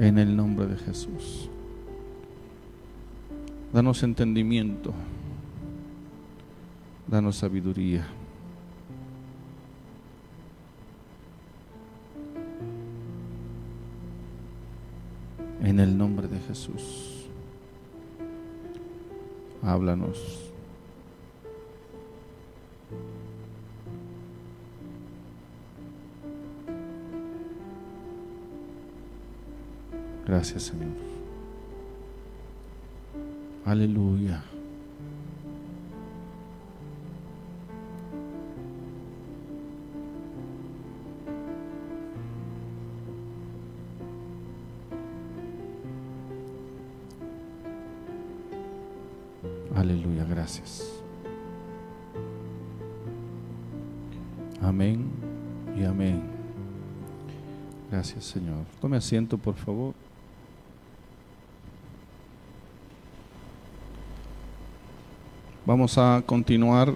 En el nombre de Jesús. Danos entendimiento. Danos sabiduría. En el nombre de Jesús. Háblanos. Gracias, Señor. Aleluya. Aleluya, gracias. Amén y amén. Gracias, Señor. Tome asiento, por favor. Vamos a continuar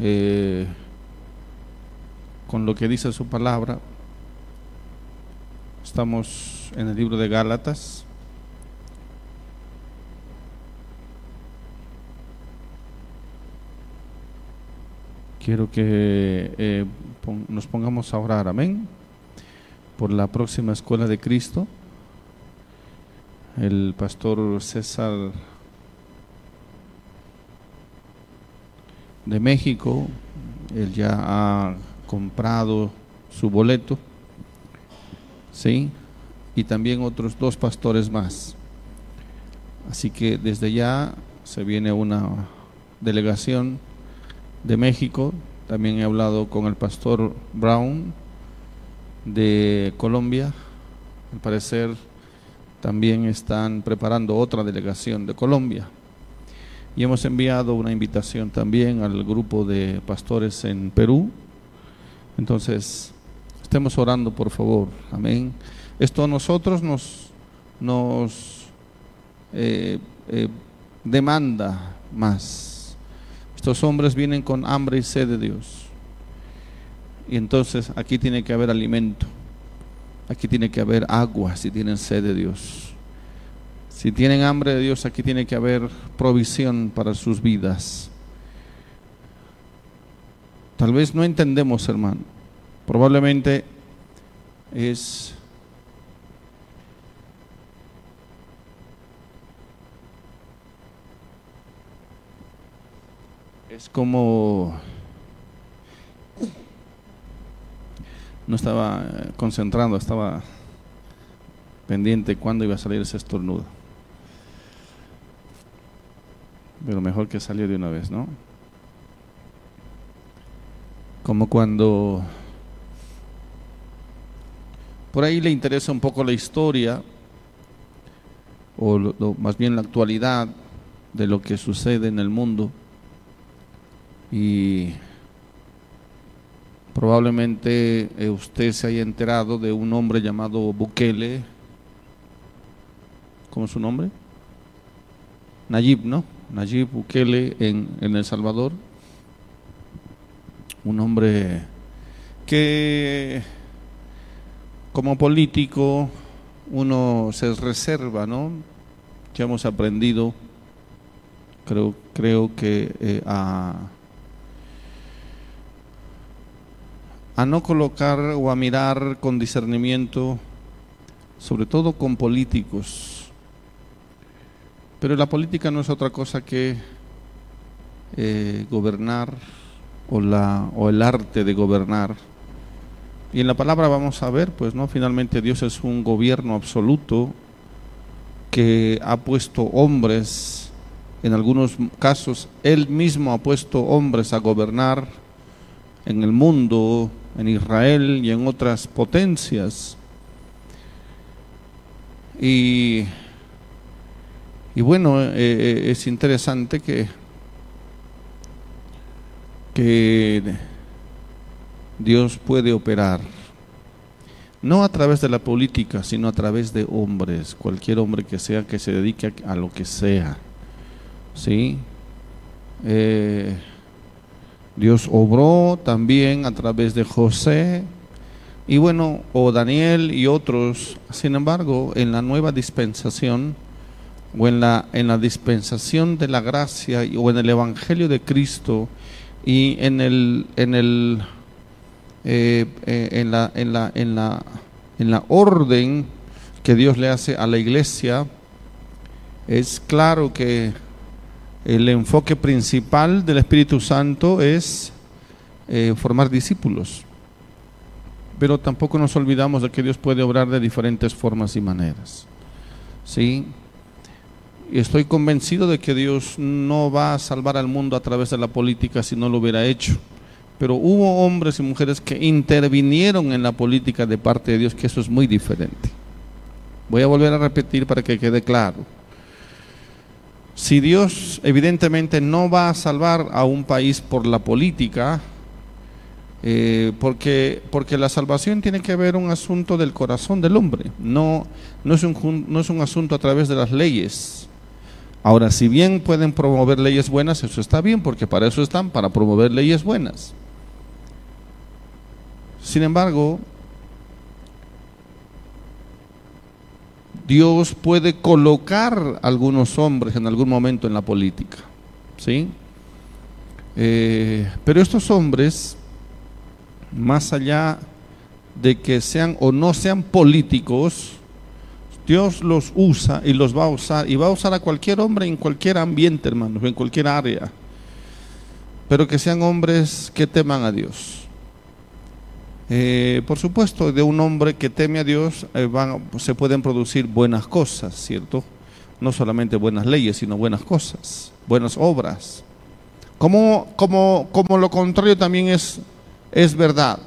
eh, con lo que dice su palabra. Estamos en el libro de Gálatas. Quiero que eh, nos pongamos a orar, amén, por la próxima escuela de Cristo. El pastor César de México, él ya ha comprado su boleto, ¿sí? Y también otros dos pastores más. Así que desde ya se viene una delegación de México. También he hablado con el pastor Brown de Colombia. Al parecer también están preparando otra delegación de Colombia. Y hemos enviado una invitación también al grupo de pastores en Perú. Entonces, estemos orando, por favor. Amén. Esto a nosotros nos, nos eh, eh, demanda más estos hombres vienen con hambre y sed de Dios. Y entonces aquí tiene que haber alimento. Aquí tiene que haber agua si tienen sed de Dios. Si tienen hambre de Dios, aquí tiene que haber provisión para sus vidas. Tal vez no entendemos, hermano. Probablemente es es como no estaba concentrando, estaba pendiente cuándo iba a salir ese estornudo. Pero mejor que salió de una vez, ¿no? Como cuando por ahí le interesa un poco la historia, o más bien la actualidad de lo que sucede en el mundo y probablemente eh, usted se haya enterado de un hombre llamado Bukele. ¿Cómo es su nombre? Nayib, ¿no? Nayib Bukele en, en El Salvador. Un hombre que como político uno se reserva, ¿no? Que hemos aprendido, creo, creo que eh, a a no colocar o a mirar con discernimiento, sobre todo con políticos. Pero la política no es otra cosa que eh, gobernar o, la, o el arte de gobernar. Y en la palabra vamos a ver, pues no, finalmente Dios es un gobierno absoluto que ha puesto hombres, en algunos casos Él mismo ha puesto hombres a gobernar en el mundo, en Israel y en otras potencias. Y, y bueno, eh, eh, es interesante que, que Dios puede operar, no a través de la política, sino a través de hombres, cualquier hombre que sea que se dedique a, lo que sea. ¿Sí? Eh, Dios obró también a través de José, Y bueno, o Daniel y otros, sin embargo, en la nueva dispensación, o en la, en la dispensación de la gracia, o en el Evangelio de Cristo, y en el, en el, eh, eh, en la, en la, en la, en la orden que Dios le hace a la iglesia, es claro que el enfoque principal del Espíritu Santo es eh, formar discípulos. Pero tampoco nos olvidamos de que Dios puede obrar de diferentes formas y maneras. ¿Sí? Y estoy convencido de que Dios no va a salvar al mundo a través de la política si no lo hubiera hecho. Pero hubo hombres y mujeres que intervinieron en la política de parte de Dios, que eso es muy diferente. Voy a volver a repetir para que quede claro. Si Dios evidentemente no va a salvar a un país por la política, eh, porque, porque la salvación tiene que ver un asunto del corazón del hombre, no, no, es un, no es un asunto a través de las leyes. Ahora, si bien pueden promover leyes buenas, eso está bien, porque para eso están, para promover leyes buenas. Sin embargo, Dios puede colocar algunos hombres en algún momento en la política, ¿sí? Eh, pero estos hombres, más allá de que sean o no sean políticos, Dios los usa y los va a usar y va a usar a cualquier hombre en cualquier ambiente, hermanos, en cualquier área, pero que sean hombres que teman a Dios. Eh, por supuesto, de un hombre que teme a Dios eh, se pueden producir buenas cosas, ¿cierto? No solamente buenas leyes, sino buenas cosas, buenas obras. Como, como, como lo contrario también es, es verdad,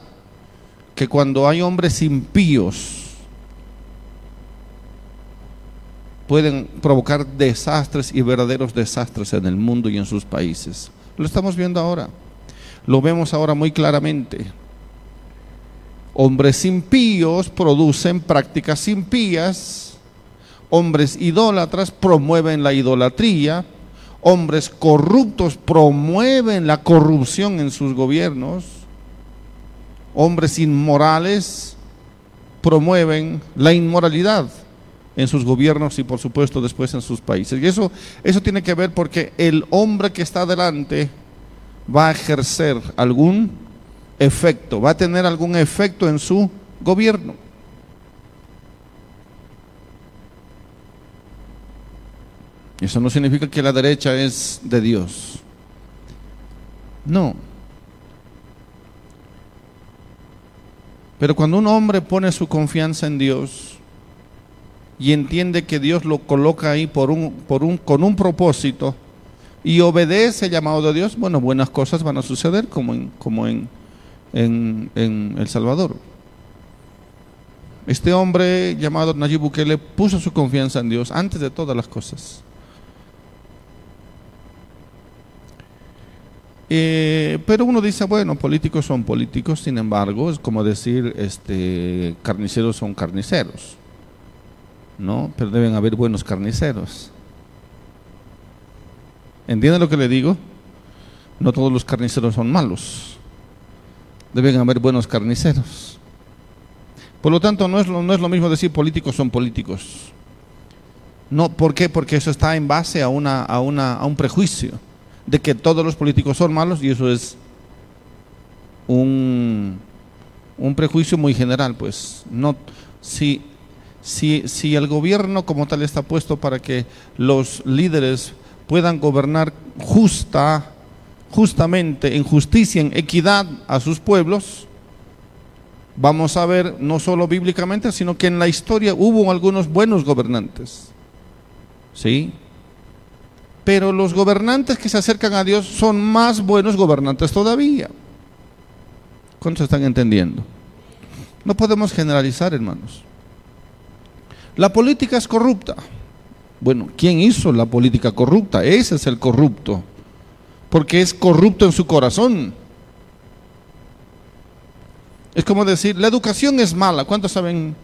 que cuando hay hombres impíos, pueden provocar desastres y verdaderos desastres en el mundo y en sus países. Lo estamos viendo ahora. Lo vemos ahora muy claramente. Hombres impíos producen prácticas impías, hombres idólatras promueven la idolatría, hombres corruptos promueven la corrupción en sus gobiernos, hombres inmorales promueven la inmoralidad en sus gobiernos y por supuesto después en sus países. Y eso, eso tiene que ver porque el hombre que está delante va a ejercer algún efecto, va a tener algún efecto en su gobierno. Eso no significa que la derecha es de Dios. No. Pero cuando un hombre pone su confianza en Dios y entiende que Dios lo coloca ahí por un, por un, con un propósito y obedece el llamado de Dios, bueno, buenas cosas van a suceder como en, como en en, El Salvador. Este hombre llamado Nayib Bukele puso su confianza en Dios antes de todas las cosas. Eh, pero uno dice, bueno, políticos son políticos, sin embargo, es como decir, este, carniceros son carniceros, ¿no? Pero deben haber buenos carniceros. ¿Entiende lo que le digo? No todos los carniceros son malos deben haber buenos carniceros. Por lo tanto, no es lo, no es lo mismo decir políticos son políticos. No, ¿Por qué? Porque eso está en base a, una, a, una, a un prejuicio de que todos los políticos son malos y eso es un, un prejuicio muy general. Pues no, si, si, el gobierno como tal está puesto para que los líderes puedan gobernar justa, justamente en justicia, en equidad a sus pueblos, vamos a ver no solo bíblicamente, sino que en la historia hubo algunos buenos gobernantes. ¿Sí? Pero los gobernantes que se acercan a Dios son más buenos gobernantes todavía. ¿Cuántos están entendiendo? No podemos generalizar, hermanos. La política es corrupta. Bueno, ¿quién hizo la política corrupta? Ese es el corrupto porque es corrupto en su corazón. Es como decir, la educación es mala. ¿Cuántos saben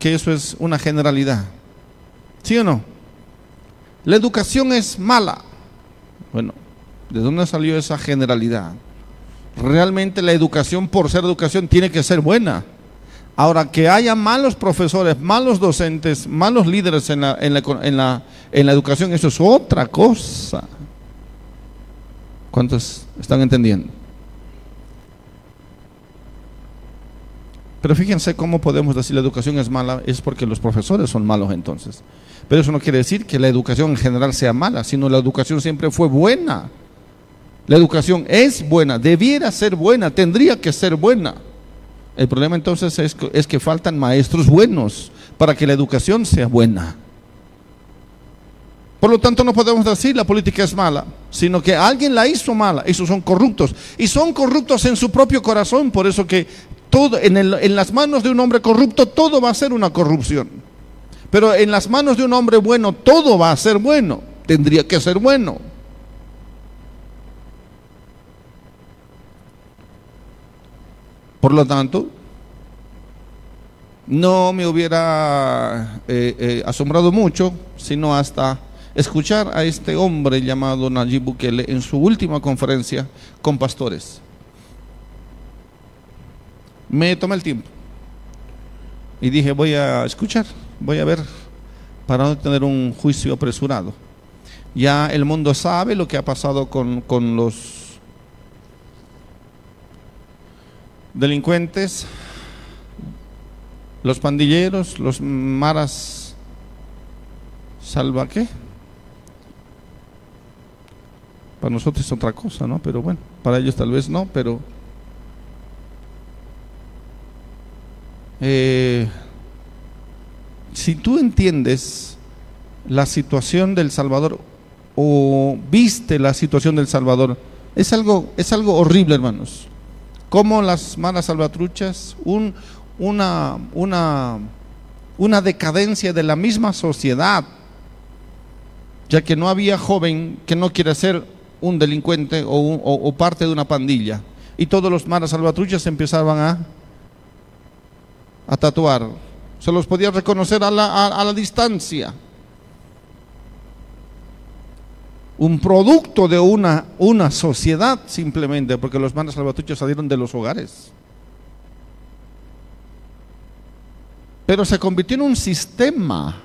que eso es una generalidad? ¿Sí o no? La educación es mala. Bueno, ¿de dónde salió esa generalidad? Realmente la educación por ser educación tiene que ser buena. Ahora, que haya malos profesores, malos docentes, malos líderes en la, educación, eso es otra cosa. ¿Cuántos están entendiendo? Pero fíjense cómo podemos decir la educación es mala, es porque los profesores son malos entonces. Pero eso no quiere decir que la educación en general sea mala, sino la educación siempre fue buena. La educación es buena, debiera ser buena, tendría que ser buena. El problema entonces es, es que faltan maestros buenos para que la educación sea buena. Por lo tanto, no podemos decir la política es mala, sino que alguien la hizo mala. Esos son corruptos. Y son corruptos en su propio corazón. Por eso que todo, en, en las manos de un hombre corrupto todo va a ser una corrupción. Pero en las manos de un hombre bueno todo va a ser bueno. Tendría que ser bueno. Por lo tanto, no me hubiera eh, eh, asombrado mucho, sino hasta escuchar a este hombre llamado Nayib Bukele en su última conferencia con pastores. Me tomé el tiempo y dije, voy a escuchar, voy a ver para no tener un juicio apresurado. Ya el mundo sabe lo que ha pasado con, con los delincuentes, los pandilleros, los maras, salva qué. Para nosotros es otra cosa, ¿no? Pero bueno, para ellos tal vez no, pero eh, si tú entiendes la situación del Salvador o viste la situación del Salvador, es algo, es algo horrible, hermanos como las malas salvatruchas, un, una, una, una decadencia de la misma sociedad, ya que no había joven que no quiera ser un delincuente o, parte de una pandilla. Y todos los malas salvatruchas empezaban a, a tatuar. Se los podía reconocer a la, a la distancia. Un producto de una, una sociedad simplemente, porque los manos salvatruchos salieron de los hogares. Pero se convirtió en un sistema.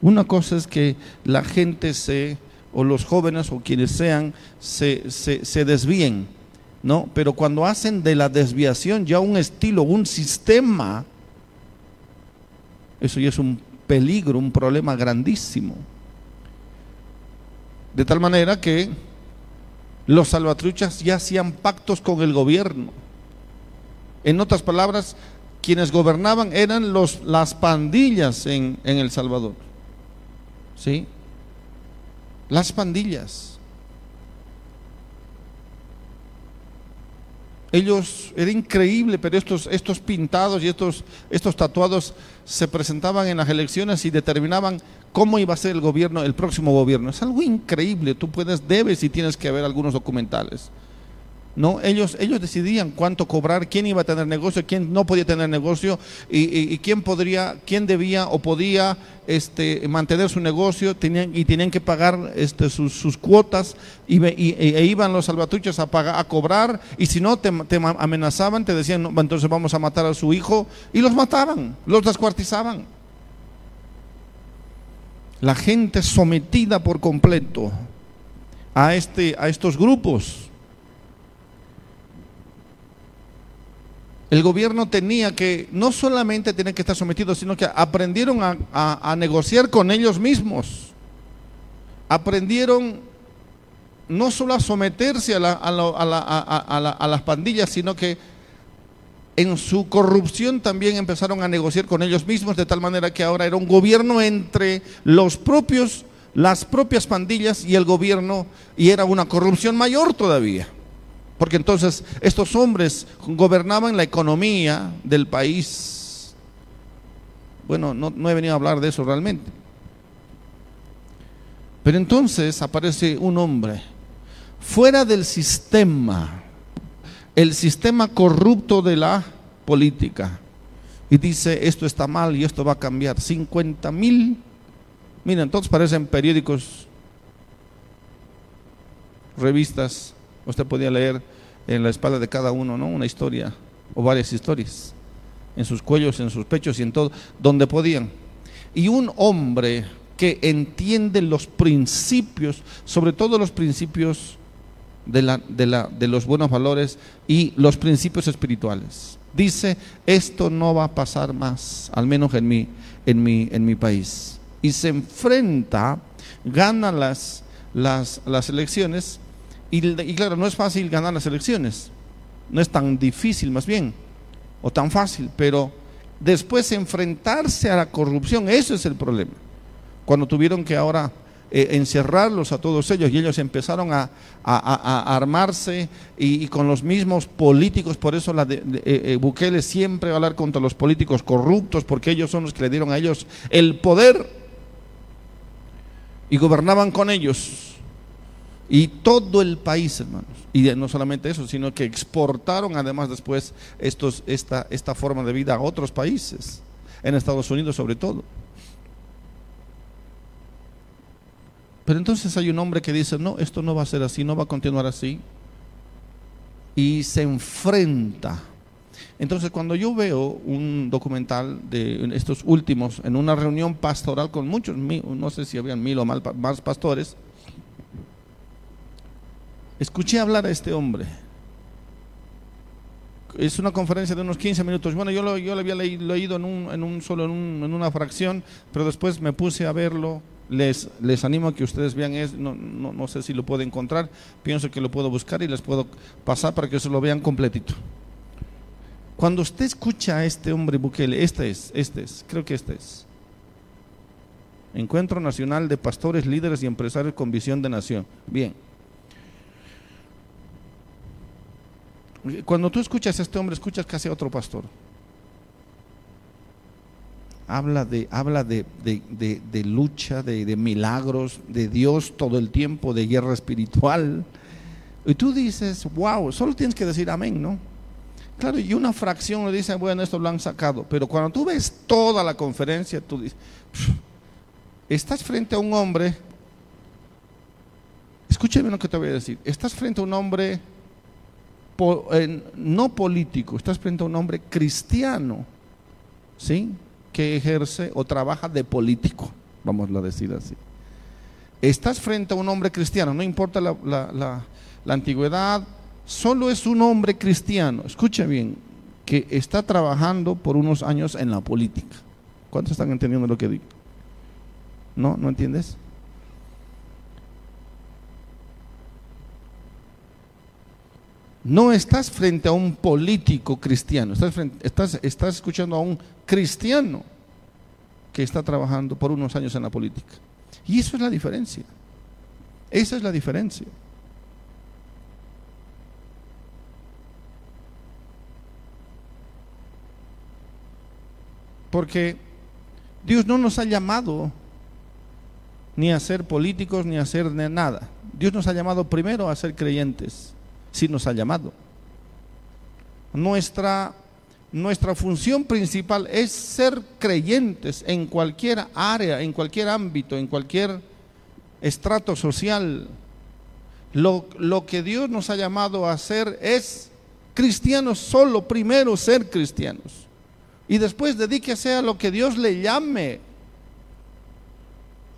Una cosa es que la gente se, o los jóvenes o quienes sean, se, se, se desvíen, ¿no? Pero cuando hacen de la desviación ya un estilo, un sistema, eso ya es un peligro, un problema grandísimo. De tal manera que los salvatruchas ya hacían pactos con el gobierno. En otras palabras, quienes gobernaban eran los, las pandillas en, en El Salvador. ¿Sí? Las pandillas. Ellos, era increíble, pero estos, estos pintados y estos, estos tatuados se presentaban en las elecciones y determinaban cómo iba a ser el gobierno, el próximo gobierno. Es algo increíble, tú puedes, debes y tienes que ver algunos documentales. No, ellos, ellos decidían cuánto cobrar, quién iba a tener negocio, quién no podía tener negocio y, quién podría, quién debía o podía este, mantener su negocio. Tenían, y tenían que pagar este, sus, cuotas y, e iban los salvatruchos a, pagar, a cobrar. Y si no te, amenazaban, te decían, entonces vamos a matar a su hijo. Y los mataban, los descuartizaban. La gente sometida por completo a, este, a estos grupos el gobierno tenía que, no solamente tener que estar sometido, sino que aprendieron a, negociar con ellos mismos. Aprendieron no solo a someterse a, a, las pandillas, sino que en su corrupción también empezaron a negociar con ellos mismos, de tal manera que ahora era un gobierno entre los propios, las propias pandillas y el gobierno, y era una corrupción mayor todavía. Porque entonces estos hombres gobernaban la economía del país. Bueno, no, he venido a hablar de eso realmente. Pero entonces aparece un hombre fuera del sistema, el sistema corrupto de la política. Y dice, esto está mal y esto va a cambiar. 50 mil. Miren, entonces parecen periódicos, revistas Usted podía leer en la espalda de cada uno, ¿no? Una historia o varias historias. en sus cuellos, en sus pechos y en todo, donde podían. Y un hombre que entiende los principios, sobre todo los principios de, la, de, la, de los buenos valores y los principios espirituales. Dice, esto no va a pasar más, al menos en mi, en mi, en mi país. Y se enfrenta, gana las, las, las elecciones, y, claro, no es fácil ganar las elecciones, no es tan difícil más bien, o tan fácil, pero después enfrentarse a la corrupción, eso es el problema. Cuando tuvieron que ahora eh, encerrarlos a todos ellos y ellos empezaron a, armarse y, con los mismos políticos, por eso la de, eh, eh, Bukele siempre va a hablar contra los políticos corruptos, porque ellos son los que le dieron a ellos el poder y gobernaban con ellos. Y todo el país, hermanos. Y no solamente eso, sino que exportaron además después estos, esta, esta forma de vida a otros países, en Estados Unidos sobre todo. Pero entonces hay un hombre que dice, no, esto no va a ser así, no va a continuar así. Y se enfrenta. Entonces cuando yo veo un documental de estos últimos, en una reunión pastoral con muchos, no sé si habían mil o más pastores, escuché hablar a este hombre. Es una conferencia de unos 15 minutos. Bueno, yo lo, había leído en un, solo, en una fracción, pero después me puse a verlo les, les animo a que ustedes vean, es, no, no, no, sé si lo puedo encontrar, pienso que lo puedo buscar y les puedo pasar para que se lo vean completito. Cuando usted escucha a este hombre Bukele, este es, este es, creo que este es. Encuentro Nacional de Pastores, Líderes y Empresarios con Visión de Nación. Bien. Cuando tú escuchas a este hombre, escuchas casi a otro pastor habla de, habla de, lucha, de, milagros, de Dios todo el tiempo, de guerra espiritual. Y tú dices, wow, solo tienes que decir amén, ¿no? Claro, y una fracción le dice, bueno, esto lo han sacado. Pero cuando tú ves toda la conferencia, tú dices, estás frente a un hombre, escúcheme lo que te voy a decir, estás frente a un hombre no político, estás frente a un hombre cristiano, ¿sí? que ejerce o trabaja de político, vamos a decir así. Estás frente a un hombre cristiano, no importa la, antigüedad, solo es un hombre cristiano, escucha bien, que está trabajando por unos años en la política. ¿Cuántos están entendiendo lo que digo? ¿No? ¿No entiendes? No estás frente a un político cristiano, estás, estás, estás escuchando a un cristiano que está trabajando por unos años en la política. Y eso es la diferencia. Esa es la diferencia. Porque Dios no nos ha llamado ni a ser políticos ni a ser nada. Dios nos ha llamado primero a ser creyentes sí nos ha llamado. Nuestra, nuestra función principal es ser creyentes en cualquier área, en cualquier ámbito, en cualquier estrato social. Lo, lo que Dios nos ha llamado a hacer es cristianos solo, primero ser cristianos. Y después dedíquese a lo que Dios le llame.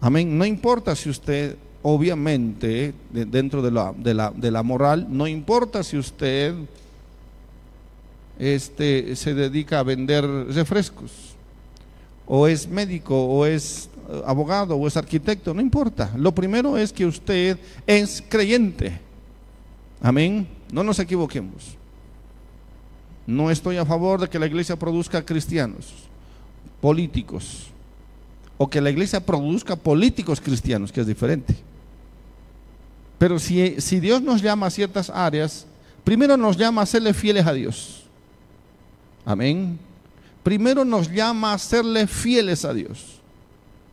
Amén. No importa si usted obviamente, dentro de la, de la, de la moral, no importa si usted este, se dedica a vender refrescos, o es médico, o es eh, abogado, o es arquitecto, no importa. Lo primero es que usted es creyente. Amén. No nos equivoquemos. No estoy a favor de que la iglesia produzca cristianos, políticos, o que la iglesia produzca políticos cristianos, que es diferente. Pero si, Dios nos llama a ciertas áreas, primero nos llama a serle fieles a Dios. Amén. Primero nos llama a serle fieles a Dios.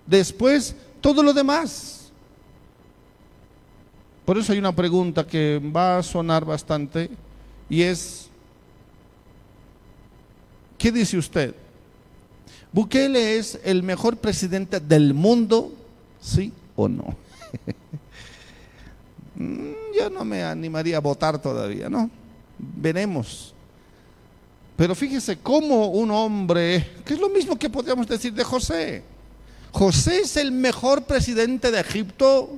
Después, todo lo demás. Por eso hay una pregunta que va a sonar bastante y es, ¿qué dice usted? ¿Bukele es el mejor presidente del mundo? ¿Sí o no? Mm, yo no me animaría a votar todavía, ¿no? Veremos. Pero fíjese cómo un hombre, que es lo mismo que podríamos decir de José. José es el mejor presidente de Egipto.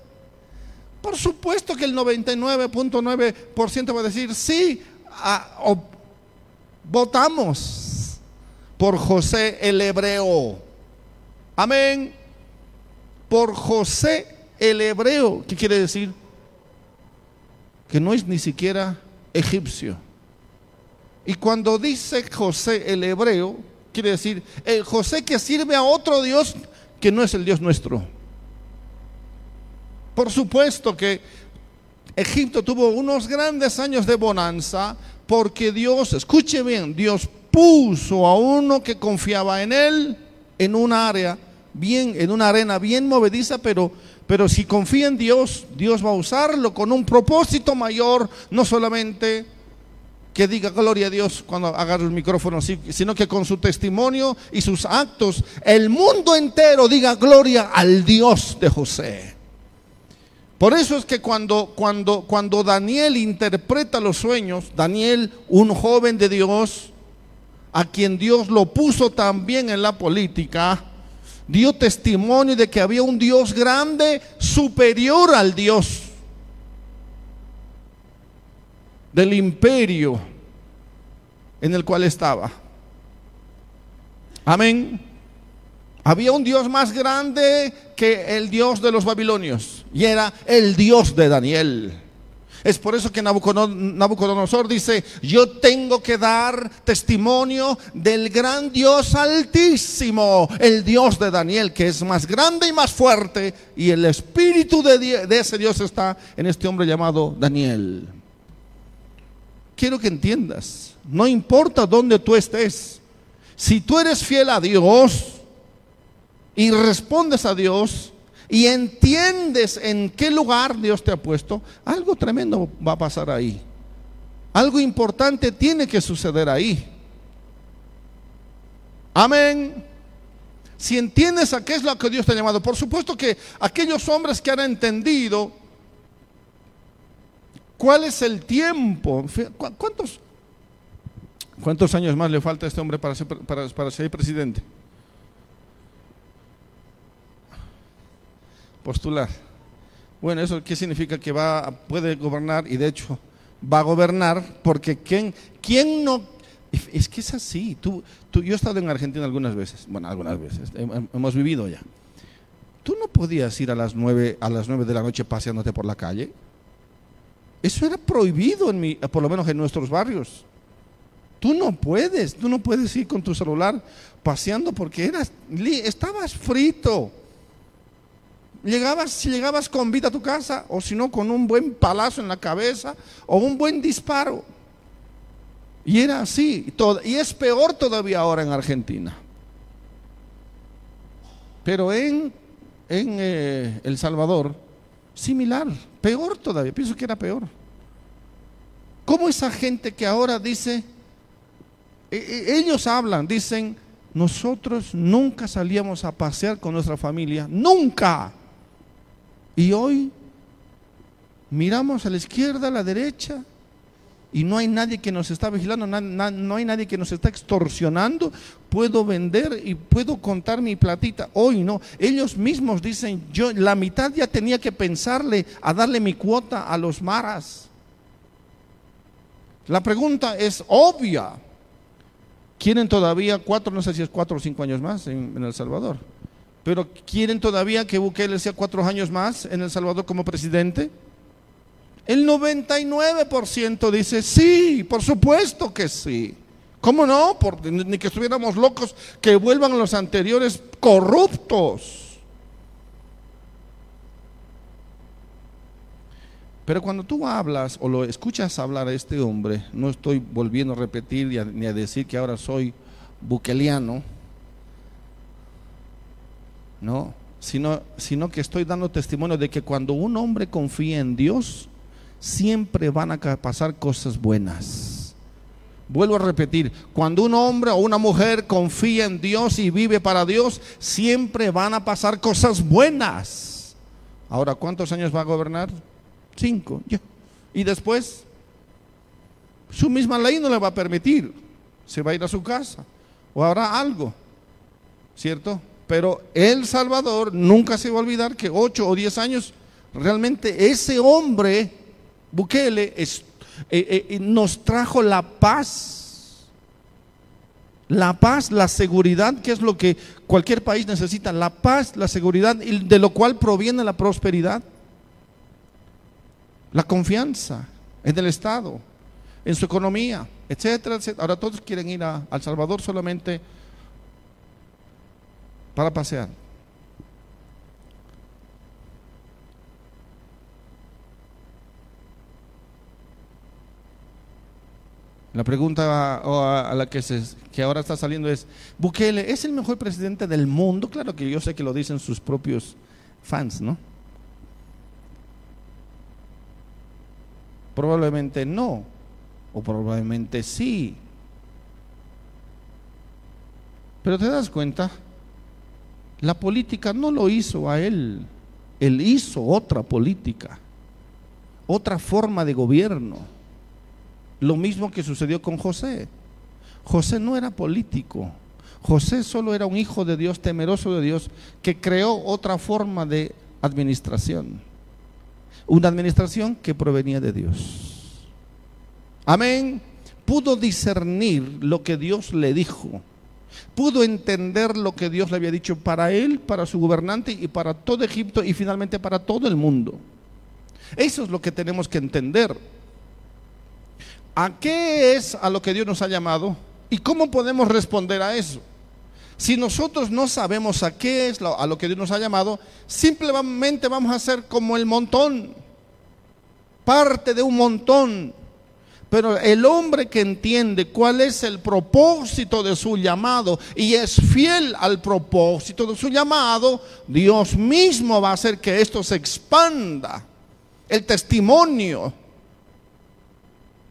Por supuesto que el 99.9% va a decir, sí, votamos por José el hebreo. Amén. Por José el hebreo. ¿Qué quiere decir? Que no es ni siquiera egipcio. Y cuando dice José el hebreo, quiere decir el José que sirve a otro Dios que no es el Dios nuestro. Por supuesto que Egipto tuvo unos grandes años de bonanza porque Dios, escuche bien, Dios puso a uno que confiaba en él en un área bien, en una arena bien movediza, pero, pero si confía en Dios, Dios va a usarlo con un propósito mayor, no solamente que diga gloria a Dios cuando agarre el micrófono, sino que con su testimonio y sus actos, el mundo entero diga gloria al Dios de José. Por eso es que cuando, cuando, cuando Daniel interpreta los sueños, Daniel, un joven de Dios, a quien Dios lo puso también en la política, dio testimonio de que había un Dios grande superior al Dios del imperio en el cual estaba. Amén. Había un Dios más grande que el Dios de los babilonios y era el Dios de Daniel. Es por eso que Nabucodonosor dice, yo tengo que dar testimonio del gran Dios altísimo, el Dios de Daniel, que es más grande y más fuerte, y el espíritu de, ese Dios está en este hombre llamado Daniel. Quiero que entiendas, no importa dónde tú estés, si tú eres fiel a Dios y respondes a Dios y entiendes en qué lugar Dios te ha puesto, algo tremendo va a pasar ahí. Algo importante tiene que suceder ahí. Amén. Si entiendes a qué es lo que Dios te ha llamado, por supuesto que aquellos hombres que han entendido ¿Cuál es el tiempo? ¿Cuántos, cuántos años más le falta a este hombre para para, ser presidente? Postular. Bueno, ¿eso qué significa? Que va, puede gobernar y de hecho va a gobernar porque ¿quién, quién no? Es que es así. Tú, tú, yo he estado en Argentina algunas veces, bueno, algunas veces, hemos vivido ya. ¿Tú no podías ir a las nueve, a las nueve de la noche paseándote por la calle? Eso era prohibido, en mi, por lo menos en nuestros barrios. Tú no puedes, tú no puedes ir con tu celular paseando porque eras, estabas frito. Llegabas, si llegabas con vida a tu casa, o si no, con un buen palazo en la cabeza, o un buen disparo. Y era así. Y es peor todavía ahora en Argentina. Pero en, en eh, El Salvador, similar, peor todavía, pienso que era peor. ¿Cómo esa gente que ahora dice, e, e, ellos hablan, dicen, nosotros nunca salíamos a pasear con nuestra familia, nunca. Y hoy miramos a la izquierda, a la derecha, y no hay nadie que nos está vigilando, no hay nadie que nos está extorsionando, puedo vender y puedo contar mi platita. Hoy no, ellos mismos dicen, yo la mitad ya tenía que pensarle a darle mi cuota a los maras. La pregunta es obvia. ¿Quieren todavía cuatro, no sé si es cuatro o cinco años más en, El Salvador? Pero ¿quieren todavía que Bukele sea cuatro años más en El Salvador como presidente? El 99% dice sí, por supuesto que sí. ¿Cómo no? ni que estuviéramos locos que vuelvan los anteriores corruptos. Pero cuando tú hablas o lo escuchas hablar a este hombre, no estoy volviendo a repetir ni a decir que ahora soy buqueliano, no, sino, sino que estoy dando testimonio de que cuando un hombre confía en Dios, siempre van a pasar cosas buenas. Vuelvo a repetir, cuando un hombre o una mujer confía en Dios y vive para Dios, siempre van a pasar cosas buenas. Ahora, ¿cuántos años va a gobernar? Cinco. Y después, su misma ley no le va a permitir. se va a ir a su casa o habrá algo, ¿cierto? Pero El Salvador nunca se va a olvidar que ocho o diez años realmente ese hombre, Bukele, es, eh, eh, nos trajo la paz. La paz, la seguridad, que es lo que cualquier país necesita. La paz, la seguridad, de lo cual proviene la prosperidad. La confianza en el Estado, en su economía, etcétera, etcétera. Ahora todos quieren ir a El Salvador solamente para pasear. La pregunta a, la que, se, que ahora está saliendo es, ¿Bukele es el mejor presidente del mundo? Claro que yo sé que lo dicen sus propios fans, ¿no? Probablemente no, o probablemente sí. Pero te das cuenta, la política no lo hizo a él, él hizo otra política, otra forma de gobierno. Lo mismo que sucedió con José. José no era político. José solo era un hijo de Dios, temeroso de Dios, que creó otra forma de administración. Una administración que provenía de Dios. Amén. Pudo discernir lo que Dios le dijo. Pudo entender lo que Dios le había dicho para él, para su gobernante y para todo Egipto y finalmente para todo el mundo. Eso es lo que tenemos que entender. ¿A qué es a lo que Dios nos ha llamado? ¿Y cómo podemos responder a eso? Si nosotros no sabemos a qué es a lo que Dios nos ha llamado, simplemente vamos a ser como el montón, parte de un montón. Pero el hombre que entiende cuál es el propósito de su llamado y es fiel al propósito de su llamado, Dios mismo va a hacer que esto se expanda. El testimonio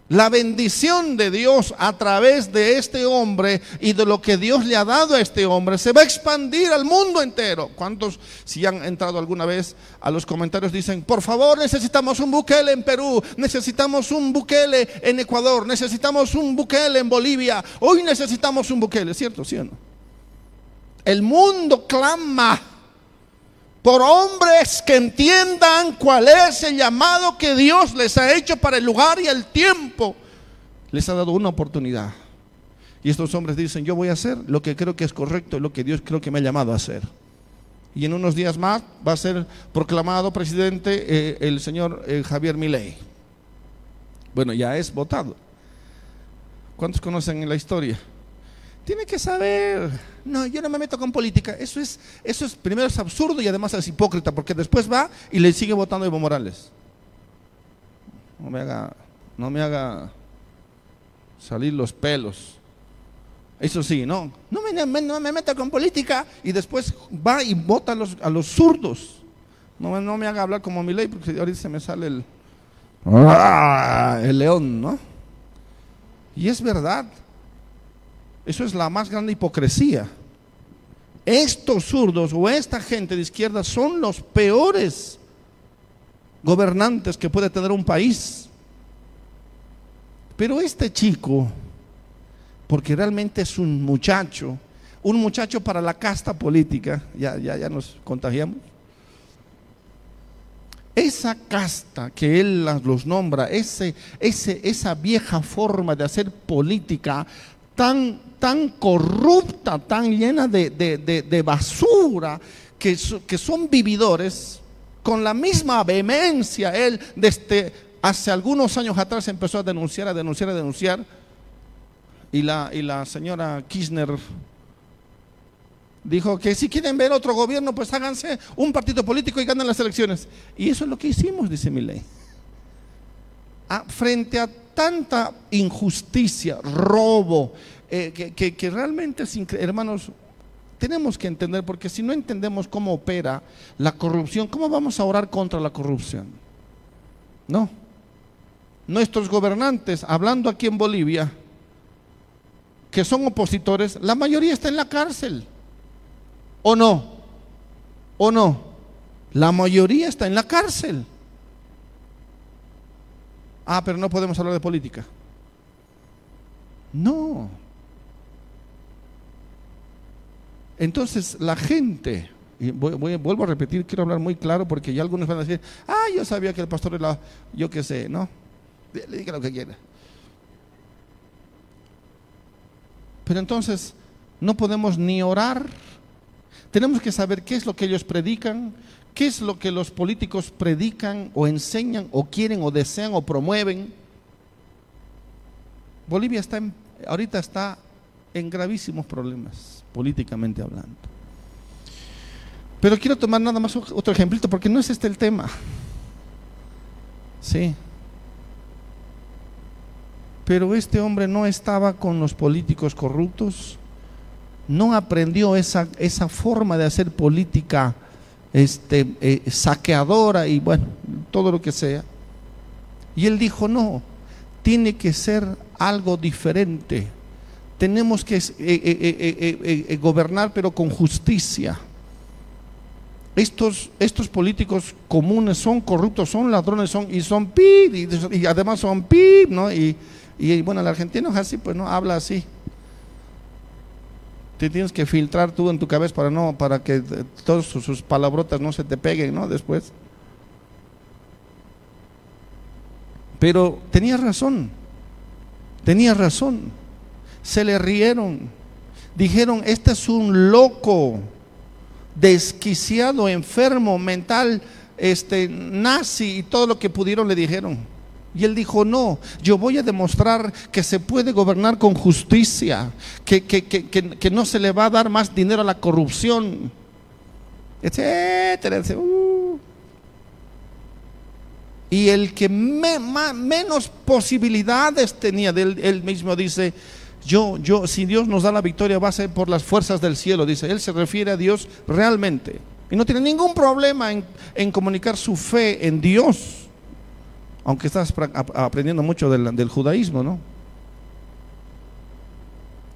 la bendición de Dios a través de este hombre y de lo que Dios le ha dado a este hombre se va a expandir al mundo entero. ¿Cuántos, si han entrado alguna vez a los comentarios, dicen, por favor, necesitamos un Bukele en Perú, necesitamos un Bukele en Ecuador, necesitamos un Bukele en Bolivia, hoy necesitamos un Bukele, ¿cierto? ¿Sí o no? El mundo clama por hombres que entiendan cuál es el llamado que Dios les ha hecho para el lugar y el tiempo. Les ha dado una oportunidad. Y estos hombres dicen, yo voy a hacer lo que creo que es correcto, lo que Dios creo que me ha llamado a hacer. Y en unos días más va a ser proclamado presidente eh, el señor eh, Javier Milei. Bueno, ya es votado. ¿Cuántos conocen la historia? Tiene que saber. No, yo no me meto con política. Eso es, eso es, primero es absurdo y además es hipócrita, porque después va y le sigue votando a Evo Morales. No me haga, no me haga salir los pelos. Eso sí, no, no me, no me meta con política y después va y vota a los, a los zurdos. No, no me haga hablar como mi ley, porque ahorita se me sale el, ¡ah! el león, ¿no? Y es verdad. Eso es la más grande hipocresía. Estos zurdos o esta gente de izquierda son los peores gobernantes que puede tener un país. Pero este chico, porque realmente es un muchacho, un muchacho para la casta política, ya, ya, ya nos contagiamos. Esa casta que él los nombra, ese, ese, esa vieja forma de hacer política tan tan corrupta, tan llena de, basura, que, que, son vividores, con la misma vehemencia, él desde hace algunos años atrás empezó a denunciar, a denunciar, a denunciar, y la, y la señora Kirchner dijo que si quieren ver otro gobierno, pues háganse un partido político y ganen las elecciones. Y eso es lo que hicimos, dice mi ley. Ah, frente a tanta injusticia, robo, eh, que, realmente, hermanos, tenemos que entender, porque si no entendemos cómo opera la corrupción, ¿cómo vamos a orar contra la corrupción? No. Nuestros gobernantes, hablando aquí en Bolivia, que son opositores, la mayoría está en la cárcel. ¿O no? ¿O no? La mayoría está en la cárcel. Ah, pero no podemos hablar de política. No. Entonces la gente, y vuelvo a repetir, quiero hablar muy claro porque ya algunos van a decir, ah, yo sabía que el pastor era, yo qué sé, ¿no? Le diga lo que quiera. Pero entonces no podemos ni orar, tenemos que saber qué es lo que ellos predican, qué es lo que los políticos predican o enseñan o quieren o desean o promueven. Bolivia está ahorita está en gravísimos problemas, políticamente hablando. Pero quiero tomar nada más otro ejemplito, porque no es este el tema. Sí. Pero este hombre no estaba con los políticos corruptos, no aprendió esa, esa forma de hacer política este, eh, saqueadora y bueno, todo lo que sea. Y él dijo, no, tiene que ser algo diferente. Tenemos que eh, eh, gobernar pero con justicia. Estos, estos políticos comunes son corruptos, son ladrones, son y son pib, y, además son pib, ¿no? Y, y bueno, el argentino es así, pues no habla así. Te tienes que filtrar tú en tu cabeza para no, para que todas sus palabrotas no se te peguen, ¿no? Después. Pero tenía razón. Tenía razón. Se le rieron. Dijeron, este es un loco, desquiciado, enfermo, mental, este, nazi y todo lo que pudieron le dijeron. Y él dijo, no, yo voy a demostrar que se puede gobernar con justicia, que, que, no se le va a dar más dinero a la corrupción, etcétera. Uh. Y el que menos posibilidades tenía, él mismo dice, yo, yo, si Dios nos da la victoria va a ser por las fuerzas del cielo, dice, él se refiere a Dios realmente. Y no tiene ningún problema en, en comunicar su fe en Dios aunque estás aprendiendo mucho del, judaísmo, ¿no?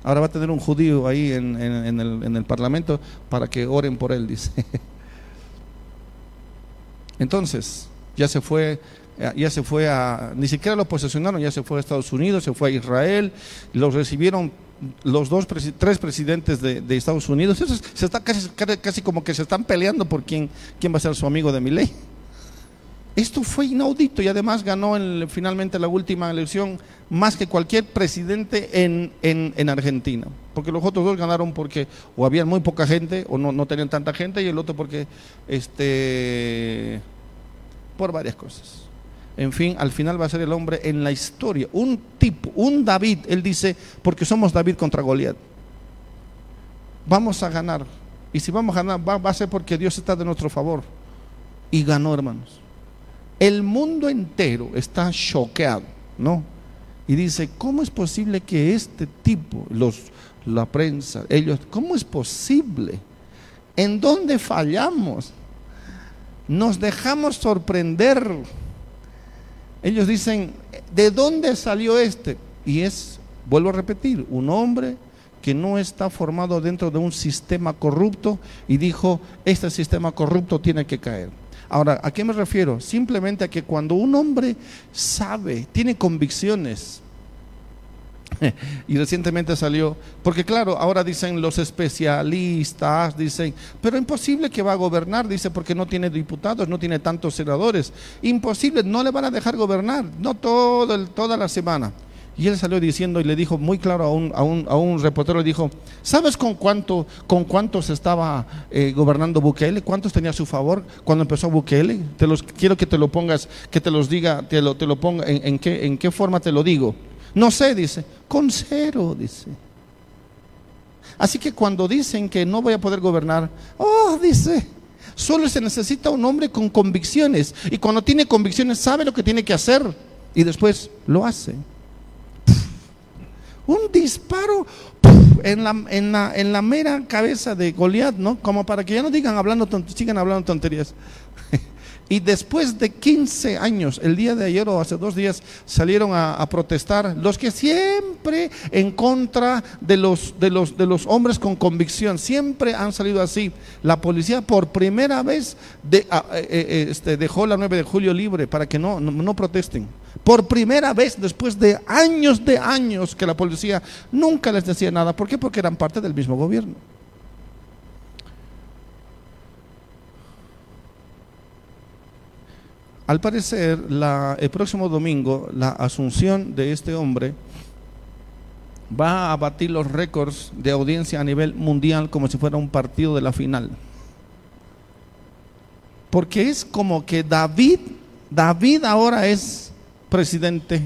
Ahora va a tener un judío ahí en, el, en, el, parlamento para que oren por él, dice. Entonces, ya se fue, ya se fue a, ni siquiera lo posesionaron, ya se fue a Estados Unidos, se fue a Israel, los recibieron los dos, tres presidentes de, Estados Unidos. se está casi, casi como que se están peleando por quién, quién va a ser su amigo de mi ley. Esto fue inaudito y además ganó finalmente la última elección más que cualquier presidente en, Argentina. Porque los otros dos ganaron porque o había muy poca gente o no, tenían tanta gente y el otro porque, este, por varias cosas. En fin, al final va a ser el hombre en la historia, un tipo, un David, él dice, porque somos David contra Goliat. Vamos a ganar. Y si vamos a ganar, va a ser porque Dios está de nuestro favor. Y ganó, hermanos. El mundo entero está choqueado, ¿no? Y dice, ¿cómo es posible que este tipo, los, la prensa, ellos, ¿cómo es posible? ¿En dónde fallamos? Nos dejamos sorprender. Ellos dicen, ¿de dónde salió este? Y es, vuelvo a repetir, un hombre que no está formado dentro de un sistema corrupto y dijo, este sistema corrupto tiene que caer. Ahora, ¿a qué me refiero? Simplemente a que cuando un hombre sabe, tiene convicciones, y recientemente salió, porque claro, ahora dicen los especialistas, dicen, pero imposible que va a gobernar, dice, porque no tiene diputados, no tiene tantos senadores. Imposible, no le van a dejar gobernar, no todo toda la semana. Y él salió diciendo y le dijo muy claro a un, a un, a un reportero, le dijo, ¿sabes con cuánto, con cuántos estaba eh, gobernando Bukele? ¿Cuántos tenía a su favor cuando empezó Bukele? Te los, quiero que te lo pongas, que te los diga, te lo, te lo ponga, en, qué, en qué forma te lo digo. No sé, dice, con cero, dice. Así que cuando dicen que no voy a poder gobernar, oh, dice, solo se necesita un hombre con convicciones. Y cuando tiene convicciones sabe lo que tiene que hacer y después lo hace un disparo en la, en, la, mera cabeza de Goliat, ¿no? Como para que ya no digan hablando, sigan hablando tonterías. Y después de 15 años, el día de ayer o hace dos días, salieron a, protestar los que siempre en contra de los, de, los, de los hombres con convicción, siempre han salido así. La policía por primera vez de, eh, eh, este, dejó la 9 de julio libre para que no, no protesten. Por primera vez después de años de años que la policía nunca les decía nada. ¿Por qué? Porque eran parte del mismo gobierno. Al parecer, el próximo domingo, la asunción de este hombre va a batir los récords de audiencia a nivel mundial como si fuera un partido de la final. Porque es como que David, David ahora es presidente,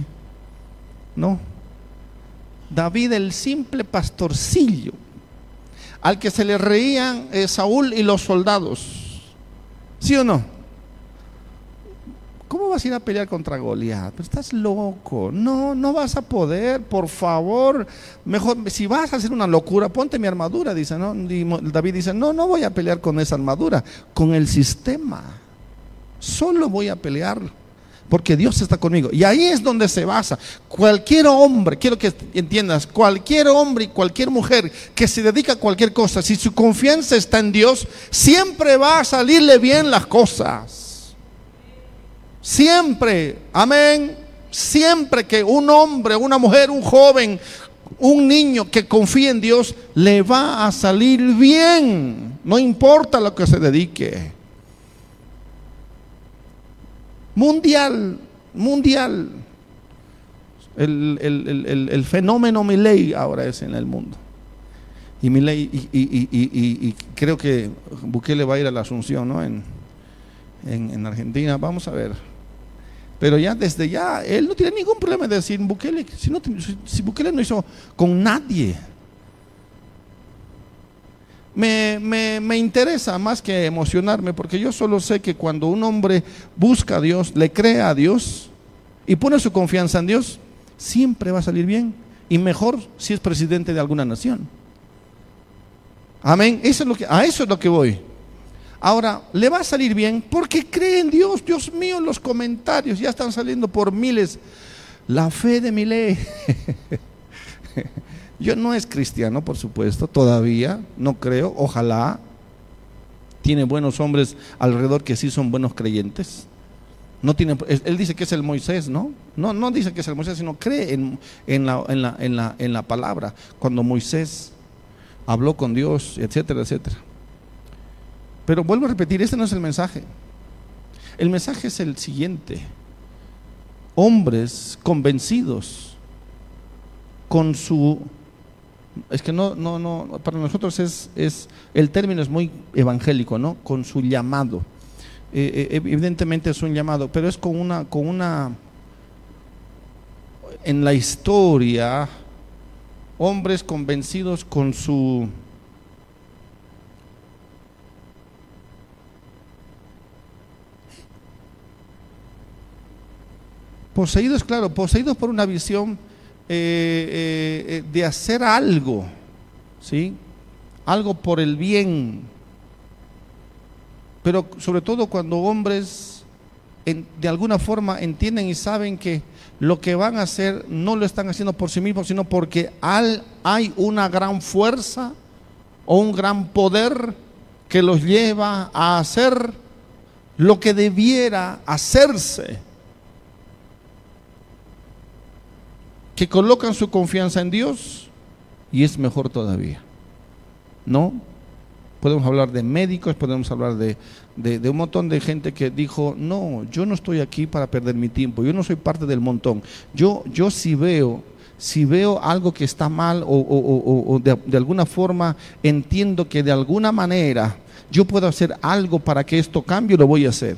¿no? David el simple pastorcillo, al que se le reían eh, Saúl y los soldados. ¿Sí o no? ¿Cómo vas a ir a pelear contra Goliat? Pero estás loco. No, no vas a poder, por favor. Mejor, si vas a hacer una locura, ponte mi armadura, dice, ¿no? David dice, no, no voy a pelear con esa armadura, con el sistema. Solo voy a pelear porque Dios está conmigo. Y ahí es donde se basa. Cualquier hombre, quiero que entiendas, cualquier hombre y cualquier mujer que se dedica a cualquier cosa, si su confianza está en Dios, siempre va a salirle bien las cosas. Siempre, amén. Siempre que un hombre, una mujer, un joven, un niño que confíe en Dios, le va a salir bien. No importa lo que se dedique. Mundial, mundial. El, fenómeno Miley ahora es en el mundo. Y Milei, y, creo que Bukele va a ir a la Asunción, ¿no? En, en Argentina. Vamos a ver. Pero ya desde ya, él no tiene ningún problema de decir Bukele, si, Bukele no hizo con nadie. Me, me, interesa más que emocionarme, porque yo solo sé que cuando un hombre busca a Dios, le cree a Dios y pone su confianza en Dios, siempre va a salir bien. Y mejor si es presidente de alguna nación. Amén. Eso es lo que, a eso es lo que voy. Ahora, le va a salir bien porque cree en Dios. Dios mío, los comentarios ya están saliendo por miles. La fe de mi ley. Yo no es cristiano, por supuesto, todavía, no creo, ojalá. Tiene buenos hombres alrededor que sí son buenos creyentes. No tiene, él dice que es el Moisés, ¿no? No, no dice que es el Moisés, sino cree en, en, la, en, la, en, la, en la palabra. Cuando Moisés habló con Dios, etcétera, etcétera. Pero vuelvo a repetir, este no es el mensaje. El mensaje es el siguiente. Hombres convencidos con su es que no, no, no, para nosotros es, es, el término es muy evangélico, ¿no? Con su llamado. Eh, eh, evidentemente es un llamado, pero es con una, con una, en la historia, hombres convencidos con su Poseídos, claro, poseídos por una visión eh, eh, eh, de hacer algo, ¿sí? Algo por el bien. Pero sobre todo cuando hombres de alguna forma entienden y saben que lo que van a hacer no lo están haciendo por sí mismos, sino porque hay una gran fuerza o un gran poder que los lleva a hacer lo que debiera hacerse que colocan su confianza en Dios y es mejor todavía. ¿No? Podemos hablar de médicos, podemos hablar de, un montón de gente que dijo, no, yo no estoy aquí para perder mi tiempo, yo no soy parte del montón. Yo, yo si veo, si veo algo que está mal o, de, de alguna forma entiendo que de alguna manera yo puedo hacer algo para que esto cambie, lo voy a hacer.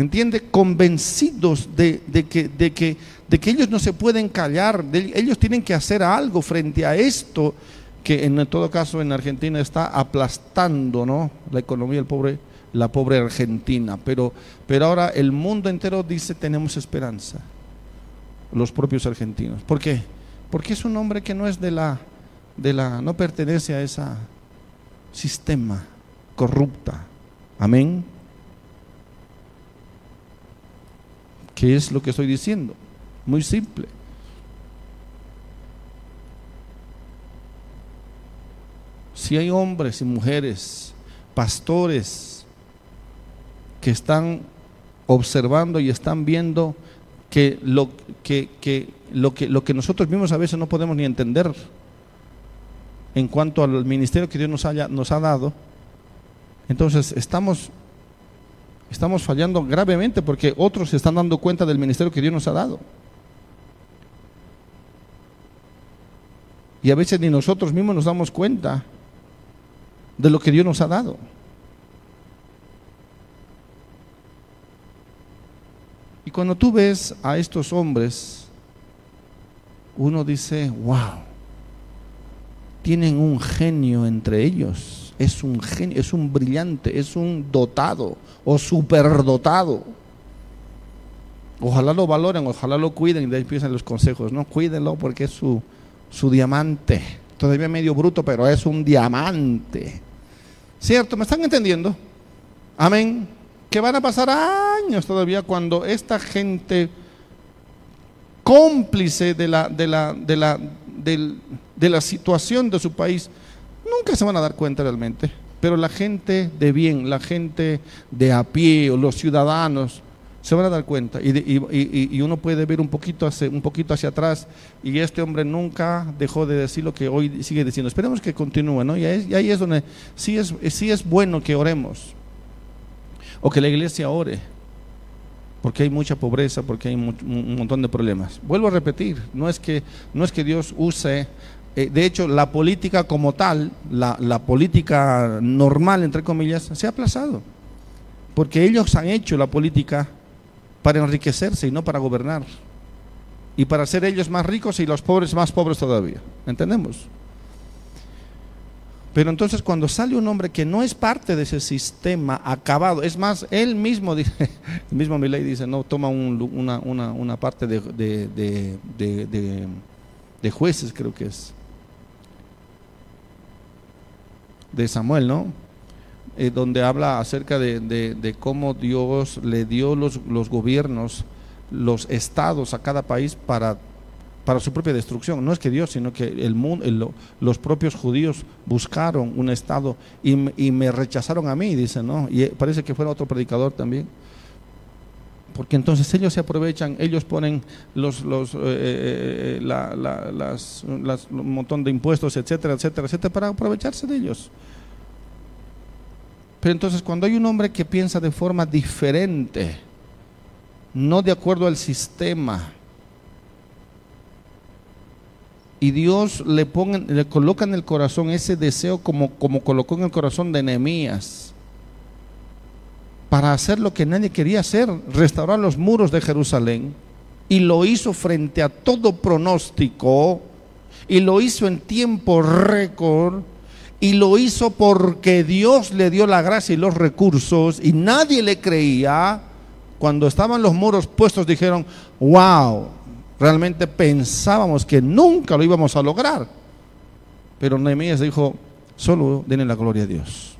¿Entiende? Convencidos de, que, de, que, de que ellos no se pueden callar, ellos tienen que hacer algo frente a esto que en todo caso en Argentina está aplastando ¿no? la economía del pobre, la pobre Argentina. Pero, pero ahora el mundo entero dice tenemos esperanza, los propios argentinos. ¿Por qué? Porque es un hombre que no es de la, de la, no pertenece a ese sistema corrupta. Amén. ¿Qué es lo que estoy diciendo? Muy simple. Si hay hombres y mujeres, pastores, que están observando y están viendo que lo que, lo que lo que nosotros mismos a veces no podemos ni entender en cuanto al ministerio que Dios nos, haya, nos ha dado, entonces estamos Estamos fallando gravemente porque otros se están dando cuenta del ministerio que Dios nos ha dado. Y a veces ni nosotros mismos nos damos cuenta de lo que Dios nos ha dado. Y cuando tú ves a estos hombres, uno dice, wow, tienen un genio entre ellos, es un genio, es un brillante, es un dotado o superdotado. Ojalá lo valoren, ojalá lo cuiden y de ahí los consejos, no, cuídenlo porque es su, su diamante, todavía medio bruto, pero es un diamante. ¿Cierto? ¿Me están entendiendo? Amén. Que van a pasar años todavía cuando esta gente cómplice de la, de la, de la, de la situación de su país, nunca se van a dar cuenta realmente. Pero la gente de bien, la gente de a pie o los ciudadanos, se van a dar cuenta y, uno puede ver un poquito, hacia, un poquito hacia atrás y este hombre nunca dejó de decir lo que hoy sigue diciendo. Esperemos que continúe, ¿no? Y ahí, es donde sí es, sí es bueno que oremos o que la iglesia ore porque hay mucha pobreza, porque hay un montón de problemas. Vuelvo a repetir, no es que, no es que Dios use, eh, de hecho la política como tal, la, política normal, entre comillas, se ha aplazado, porque ellos han hecho la política para enriquecerse y no para gobernar, y para ser ellos más ricos y los pobres más pobres todavía, ¿entendemos? Pero entonces cuando sale un hombre que no es parte de ese sistema acabado, es más, él mismo dice, el mismo ley dice, no, toma una, una, parte de, jueces, creo que es, de Samuel, ¿no? Eh, donde habla acerca de, cómo Dios le dio los, los gobiernos, los estados a cada país para para su propia destrucción. No es que Dios, sino que el mundo, los propios judíos buscaron un Estado y, me rechazaron a mí, dice, ¿no? Y parece que fuera otro predicador también. Porque entonces ellos se aprovechan, ellos ponen los, los, eh, eh, eh, las, un montón de impuestos, etcétera, etcétera, etcétera, para aprovecharse de ellos. Pero entonces cuando hay un hombre que piensa de forma diferente, no de acuerdo al sistema, y Dios le, le coloca en el corazón ese deseo como, como colocó en el corazón de Nehemías para hacer lo que nadie quería hacer, restaurar los muros de Jerusalén. Y lo hizo frente a todo pronóstico, y lo hizo en tiempo récord, y lo hizo porque Dios le dio la gracia y los recursos, y nadie le creía. Cuando estaban los muros puestos, dijeron, wow, realmente pensábamos que nunca lo íbamos a lograr. Pero Nehemías dijo, solo denle la gloria a Dios.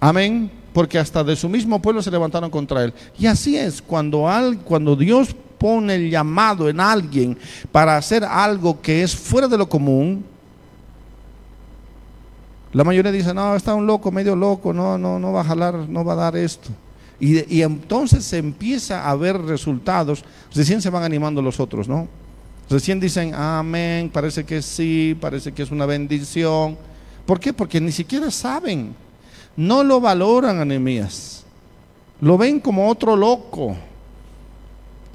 Amén, porque hasta de su mismo pueblo se levantaron contra él. Y así es, cuando, al, cuando Dios pone el llamado en alguien para hacer algo que es fuera de lo común, la mayoría dice, no, está un loco, medio loco, no, no, no va a jalar, no va a dar esto. Y, entonces se empieza a ver resultados, recién se van animando los otros, ¿no? Recién dicen, amén, parece que sí, parece que es una bendición. ¿Por qué? Porque ni siquiera saben, no lo valoran anemías, lo ven como otro loco,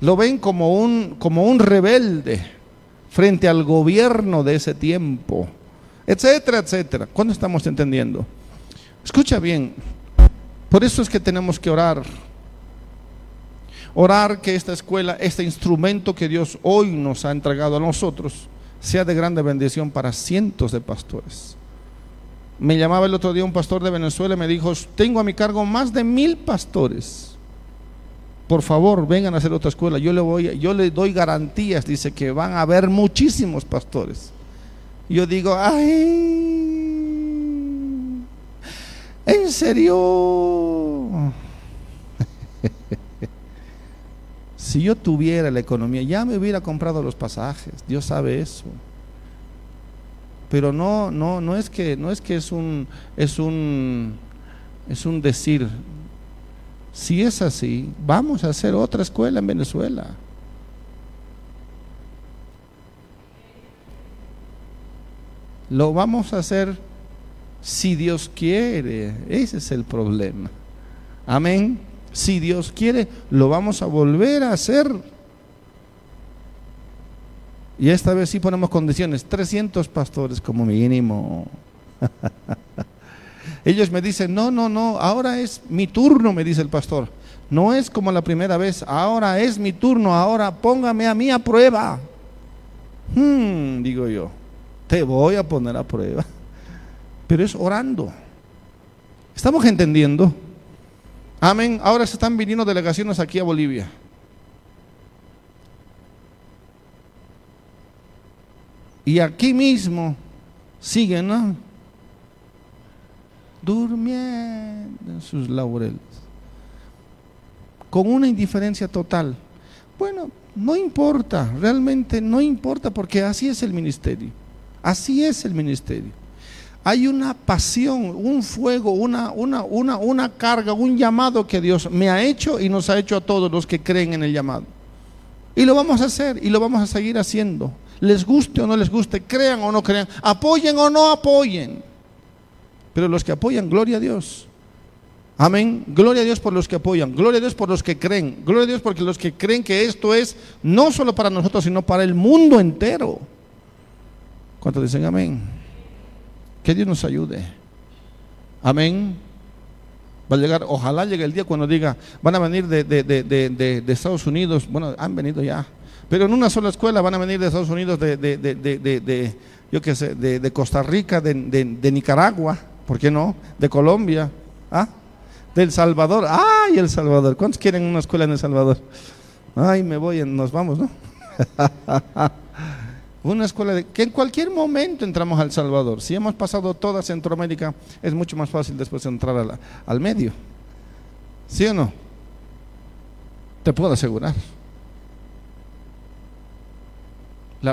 lo ven como un, como un rebelde frente al gobierno de ese tiempo, etcétera, etcétera. ¿Cuándo estamos entendiendo? Escucha bien, por eso es que tenemos que orar. Orar que esta escuela, este instrumento que Dios hoy nos ha entregado a nosotros, sea de grande bendición para cientos de pastores. Me llamaba el otro día un pastor de Venezuela y me dijo, tengo a mi cargo más de mil pastores. Por favor, vengan a hacer otra escuela. Yo le, voy, yo le doy garantías, dice que van a haber muchísimos pastores. Yo digo, ay, ¿En serio? si yo tuviera la economía, ya me hubiera comprado los pasajes. Dios sabe eso. Pero no, no, no es que, no es que es un, es un, es un decir. Si es así, vamos a hacer otra escuela en Venezuela. Lo vamos a hacer si Dios quiere. Ese es el problema. Amén. Si Dios quiere, lo vamos a volver a hacer. Y esta vez sí ponemos condiciones, 300 pastores como mínimo. Ellos me dicen, no, no, no, ahora es mi turno, me dice el pastor. No es como la primera vez, ahora es mi turno, ahora póngame a mí a prueba. Hmm, digo yo, te voy a poner a prueba. Pero es orando. ¿Estamos entendiendo? Amén. Ahora se están viniendo delegaciones aquí a Bolivia. Y aquí mismo siguen, ¿no? Durmiendo en sus laureles. Con una indiferencia total. Bueno, no importa, realmente no importa porque así es el ministerio. Así es el ministerio. Hay una pasión, un fuego, una, una, una, una carga, un llamado que Dios me ha hecho y nos ha hecho a todos los que creen en el llamado. Y lo vamos a hacer y lo vamos a seguir haciendo. Les guste o no les guste, crean o no crean, apoyen o no apoyen. Pero los que apoyan, gloria a Dios. Amén. Gloria a Dios por los que apoyan. Gloria a Dios por los que creen. Gloria a Dios porque los que creen que esto es no solo para nosotros, sino para el mundo entero. ¿Cuántos dicen amén? Que Dios nos ayude. Amén. Va a llegar, ojalá llegue el día cuando diga, van a venir de, de, Estados Unidos. Bueno, han venido ya. Pero en una sola escuela van a venir de Estados Unidos, de, yo qué sé, de, Costa Rica, de, Nicaragua, ¿por qué no? De Colombia, ¿ah? Del Salvador. ¡Ay, El Salvador! ¿Cuántos quieren una escuela en El Salvador? Ay, me voy, nos vamos, ¿no? Una escuela de, que en cualquier momento entramos al Salvador. Si hemos pasado toda Centroamérica, es mucho más fácil después entrar al medio. ¿Sí o no? Te puedo asegurar.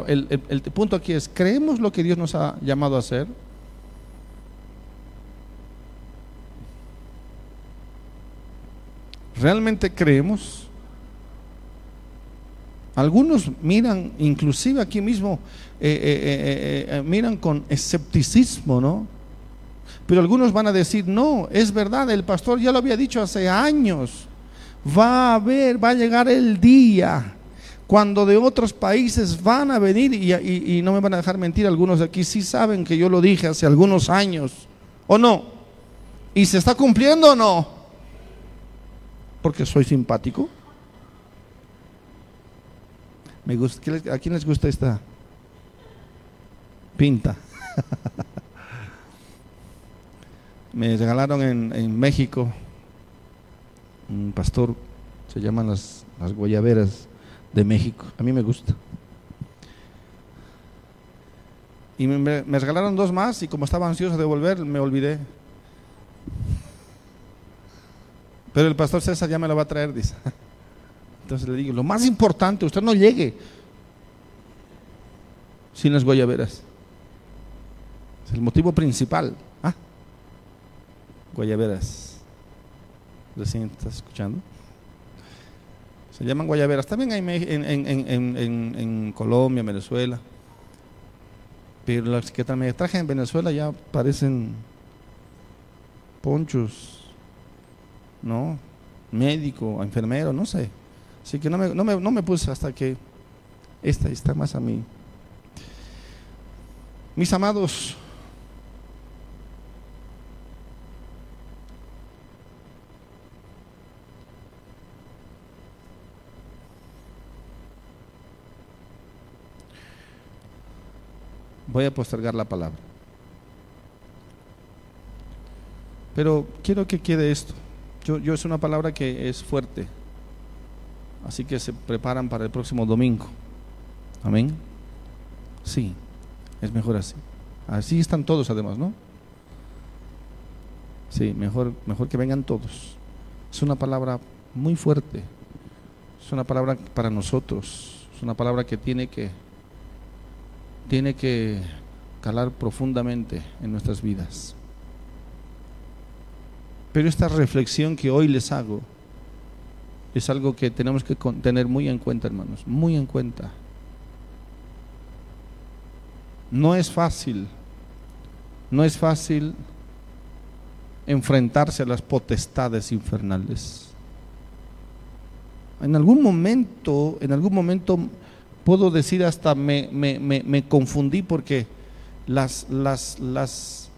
el, el punto aquí es, ¿creemos lo que Dios nos ha llamado a hacer? ¿Realmente creemos? Algunos miran, inclusive aquí mismo, eh, eh, eh, miran con escepticismo, ¿no? Pero algunos van a decir, no, es verdad, el pastor ya lo había dicho hace años. Va a haber, va a llegar el día cuando de otros países van a venir, y, y no me van a dejar mentir, algunos de aquí sí saben que yo lo dije hace algunos años, ¿o no? ¿Y se está cumpliendo o no? Porque soy simpático. Me ¿A quién les gusta esta pinta? Me regalaron en, México un pastor, se llaman las, las guayaberas de México. A mí me gusta. Y me, regalaron dos más y como estaba ansioso de volver, me olvidé. Pero el pastor César ya me lo va a traer, dice. Entonces le digo, lo más importante, usted no llegue sin las guayaberas. Es el motivo principal. ¿Ah? Guayaberas. ¿Recién estás escuchando? Se llaman guayaberas. También hay en, Colombia, Venezuela. Pero las que también traje en Venezuela ya parecen ponchos, ¿no? Médico, enfermero, no sé. Así que no me, no me, no me puse hasta que esta está más a mí. Mis amados, voy a postergar la palabra. Pero quiero que quede esto. Yo, yo es una palabra que es fuerte. Así que se preparan para el próximo domingo. Amén. Sí, es mejor así. Así están todos además, ¿no? Sí, mejor, mejor que vengan todos. Es una palabra muy fuerte. Es una palabra para nosotros. Es una palabra que tiene que tiene que calar profundamente en nuestras vidas. Pero esta reflexión que hoy les hago es algo que tenemos que tener muy en cuenta, hermanos, muy en cuenta. No es fácil, no es fácil enfrentarse a las potestades infernales. En algún momento, en algún momento puedo decir hasta me, me, confundí porque las, las, las,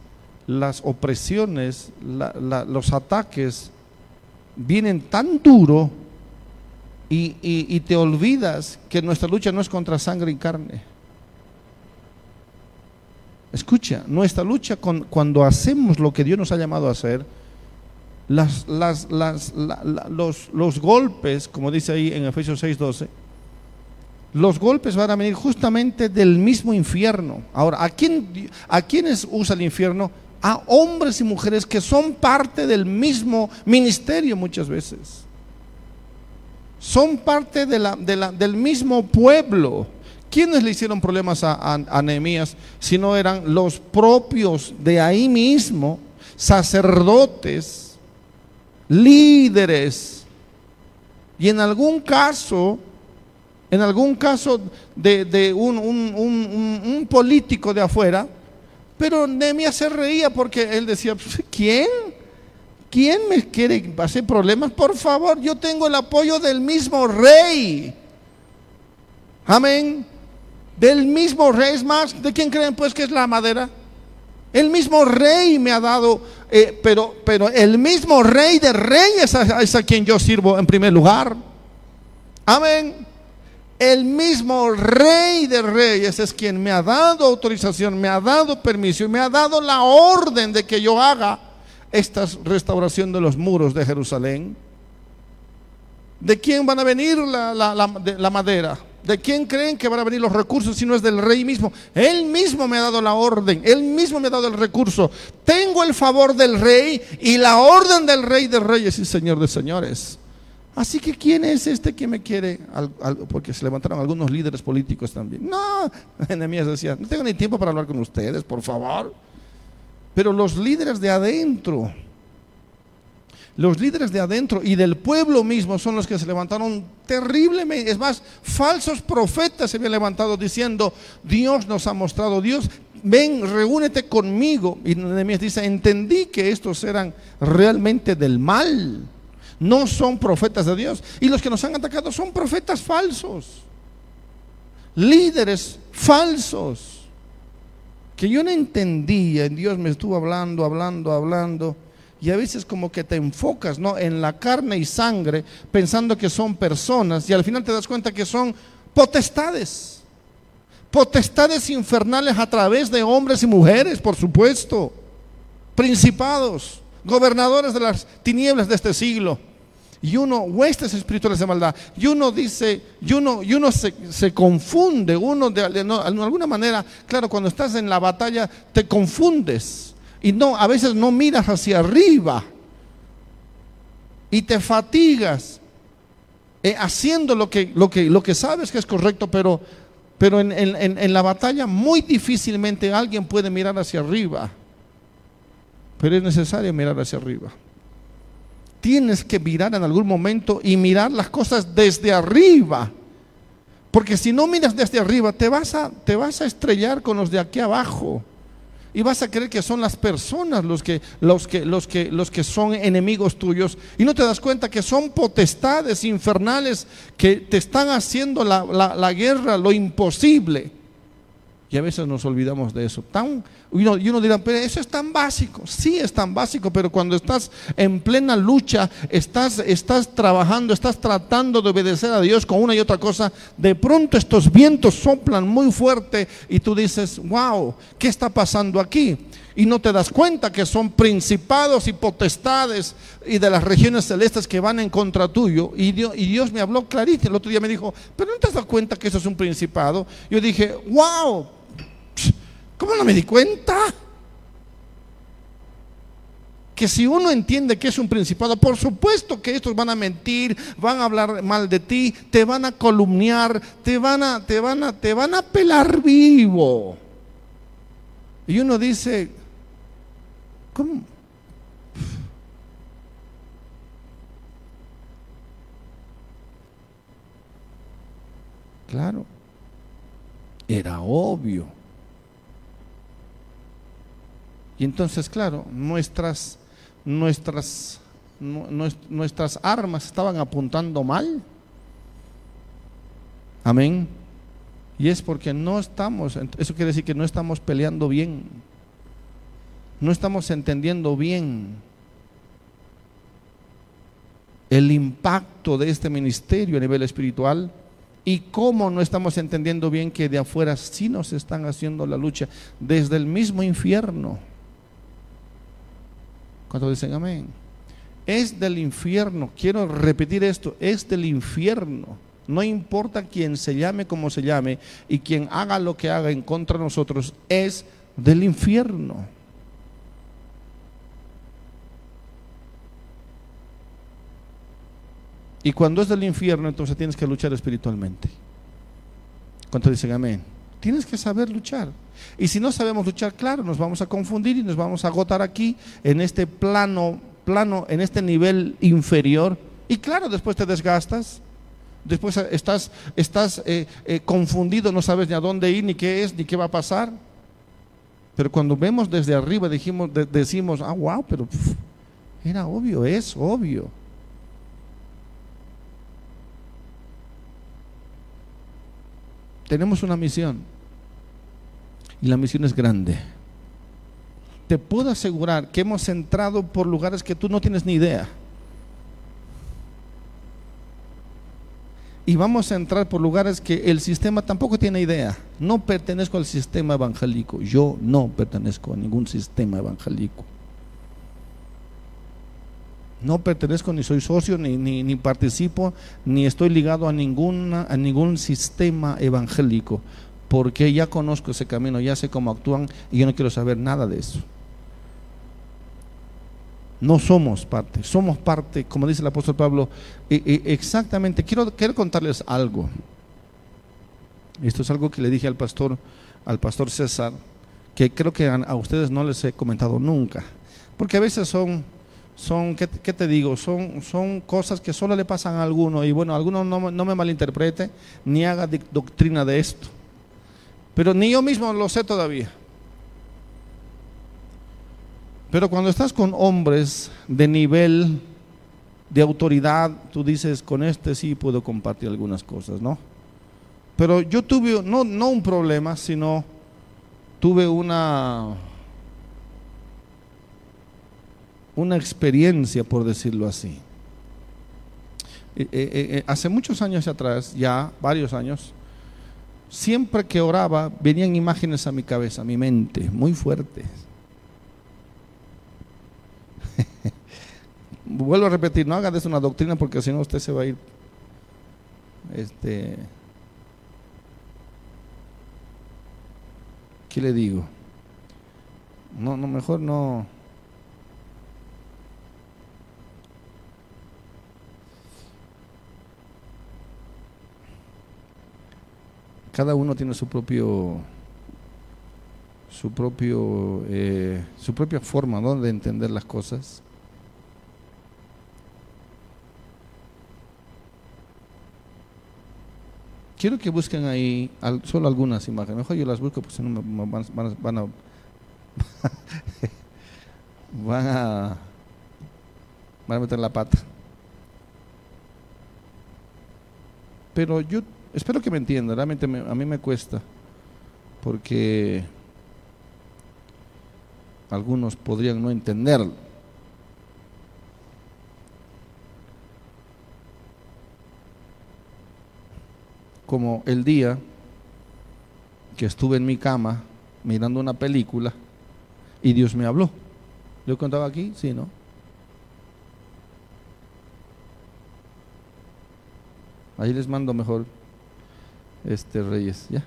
las opresiones, los ataques vienen tan duro y, te olvidas que nuestra lucha no es contra sangre y carne. Escucha, nuestra lucha con, cuando hacemos lo que Dios nos ha llamado a hacer, los golpes, como dice ahí en Efesios 6:12, los golpes van a venir justamente del mismo infierno. Ahora, ¿a, quién, ¿a quiénes usa el infierno? A hombres y mujeres que son parte del mismo ministerio muchas veces. Son parte de la, del mismo pueblo. ¿Quiénes le hicieron problemas a, a, Nehemías si no eran los propios de ahí mismo, sacerdotes, líderes? Y en algún caso, en algún caso de, un, político de afuera, pero Nehemías se reía porque él decía, pues, ¿quién? ¿Quién me quiere hacer problemas? Por favor, yo tengo el apoyo del mismo rey. Amén. Del mismo rey. Es más, ¿de quién creen pues que es la madera? El mismo rey me ha dado, eh, pero, pero el mismo rey de reyes es a quien yo sirvo en primer lugar. Amén el mismo rey de reyes es quien me ha dado autorización, me ha dado permiso y me ha dado la orden de que yo haga esta restauración de los muros de Jerusalén. ¿De quién van a venir la, madera? ¿De quién creen que van a venir los recursos si no es del rey mismo? Él mismo me ha dado la orden, él mismo me ha dado el recurso. Tengo el favor del rey y la orden del rey de reyes y señor de señores. Así que ¿quién es este que me quiere? Porque se levantaron algunos líderes políticos también. No, enemías decía, no tengo ni tiempo para hablar con ustedes, por favor. Pero los líderes de adentro, los líderes de adentro y del pueblo mismo son los que se levantaron terriblemente. Es más, falsos profetas se habían levantado diciendo, Dios nos ha mostrado, Dios, ven, reúnete conmigo. Y Nehemías dice, entendí que estos eran realmente del mal no son profetas de Dios. Y los que nos han atacado son profetas falsos, líderes falsos, que yo no entendía. Dios me estuvo hablando, hablando, hablando. Y a veces como que te enfocas ¿no? en la carne y sangre pensando que son personas y al final te das cuenta que son potestades. Potestades infernales a través de hombres y mujeres, por supuesto. Principados, gobernadores de las tinieblas de este siglo y uno, huestes espirituales de maldad, y uno dice, y uno, y uno se, confunde, uno de, alguna manera, claro, cuando estás en la batalla te confundes. Y no, a veces no miras hacia arriba. Y te fatigas eh, haciendo lo que, lo, que, lo que sabes que es correcto, pero, pero en, en la batalla muy difícilmente alguien puede mirar hacia arriba, pero es necesario mirar hacia arriba tienes que mirar en algún momento y mirar las cosas desde arriba. Porque si no miras desde arriba, te vas a, te vas a estrellar con los de aquí abajo. Y vas a creer que son las personas los que, los, que, los, que, los que son enemigos tuyos. Y no te das cuenta que son potestades infernales que te están haciendo la, la guerra, lo imposible. Y a veces nos olvidamos de eso. Tan, y, uno, dirá, pero eso es tan básico. Sí, es tan básico, pero cuando estás en plena lucha, estás, estás trabajando, estás tratando de obedecer a Dios con una y otra cosa, de pronto estos vientos soplan muy fuerte y tú dices, wow, ¿qué está pasando aquí? Y no te das cuenta que son principados y potestades y de las regiones celestes que van en contra tuyo. Y Dios, y Dios me habló clarito. El otro día me dijo, pero no te has dado cuenta que eso es un principado. Yo dije, wow, ¿Cómo no me di cuenta? Que si uno entiende que es un principado, por supuesto que estos van a mentir, van a hablar mal de ti, te van a columniar, te van a, te van a, te van a pelar vivo. Y uno dice, ¿cómo? Claro, era obvio. Y entonces, claro, nuestras, nuestras, nuestras armas estaban apuntando mal. Amén. Y es porque no estamos, eso quiere decir que no estamos peleando bien, no estamos entendiendo bien el impacto de este ministerio a nivel espiritual y cómo no estamos entendiendo bien que de afuera sí nos están haciendo la lucha desde el mismo infierno. Cuando dicen amén? Es del infierno, quiero repetir esto, es del infierno. No importa quién se llame como se llame y quien haga lo que haga en contra de nosotros, es del infierno. Y cuando es del infierno, entonces tienes que luchar espiritualmente. ¿Cuánto dicen amén? Tienes que saber luchar. Y si no sabemos luchar, claro, nos vamos a confundir y nos vamos a agotar aquí en este plano, plano, en este nivel inferior. Y claro, después te desgastas. Después estás, estás eh, eh, confundido, no sabes ni a dónde ir, ni qué es, ni qué va a pasar. Pero cuando vemos desde arriba, dijimos, decimos, ah, wow, pero era obvio, es obvio. tenemos una misión. Y la misión es grande. Te puedo asegurar que hemos entrado por lugares que tú no tienes ni idea. Y vamos a entrar por lugares que el sistema tampoco tiene idea. No pertenezco al sistema evangélico. Yo no pertenezco a ningún sistema evangélico. No pertenezco, ni soy socio, ni, ni, participo, ni estoy ligado a, a ningún sistema evangélico, porque ya conozco ese camino, ya sé cómo actúan y yo no quiero saber nada de eso. No somos parte, somos parte, como dice el apóstol Pablo, e, e, exactamente, quiero, quiero contarles algo. Esto es algo que le dije al pastor, al pastor César, que creo que a ustedes no les he comentado nunca, porque a veces son son, ¿qué, te digo? Son, son cosas que solo le pasan a alguno. Y bueno, alguno no, no me malinterprete ni haga doctrina de esto. Pero ni yo mismo lo sé todavía. Pero cuando estás con hombres de nivel de autoridad, tú dices, con este sí puedo compartir algunas cosas, ¿no? Pero yo tuve, no, no un problema, sino tuve una una experiencia, por decirlo así. Eh, eh, eh, hace muchos años atrás, ya varios años, siempre que oraba venían imágenes a mi cabeza, a mi mente, muy fuertes. Vuelvo a repetir, no haga de eso una doctrina porque si no usted se va a ir. Este, ¿Qué le digo? No, no, mejor no. Cada uno tiene su propio su propio eh, su propia forma de entender las cosas. Quiero que busquen ahí solo algunas imágenes. Mejor yo las busco porque si no van, van, van a van a van a meter la pata. Pero yo espero que me entiendan, realmente a mí me cuesta, porque algunos podrían no entenderlo. Como el día que estuve en mi cama mirando una película y Dios me habló. ¿Lo he contado aquí? Sí, ¿no? Ahí les mando mejor este Reyes, ¿ya?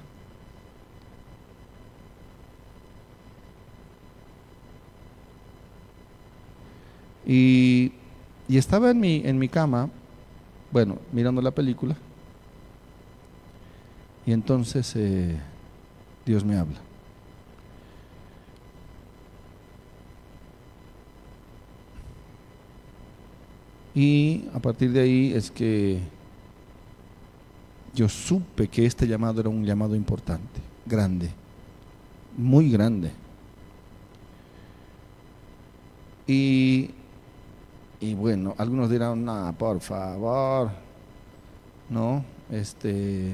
Y, y, estaba en mi, en mi cama, bueno, mirando la película, y entonces eh, Dios me habla. Y a partir de ahí es que yo supe que este llamado era un llamado importante, grande, muy grande. Y y bueno, algunos dirán, no, por favor, no, este,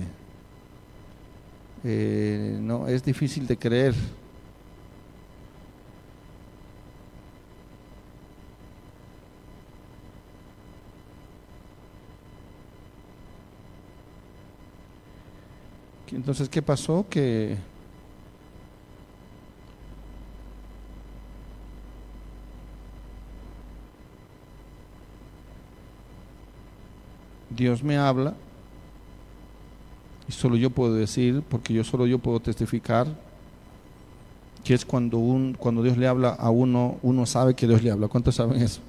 eh, no, es difícil de creer. Entonces, ¿qué pasó? Que Dios me habla y solo yo puedo decir, porque yo solo yo puedo testificar, que es cuando, un, cuando Dios le habla a uno, uno sabe que Dios le habla. ¿Cuántos saben eso?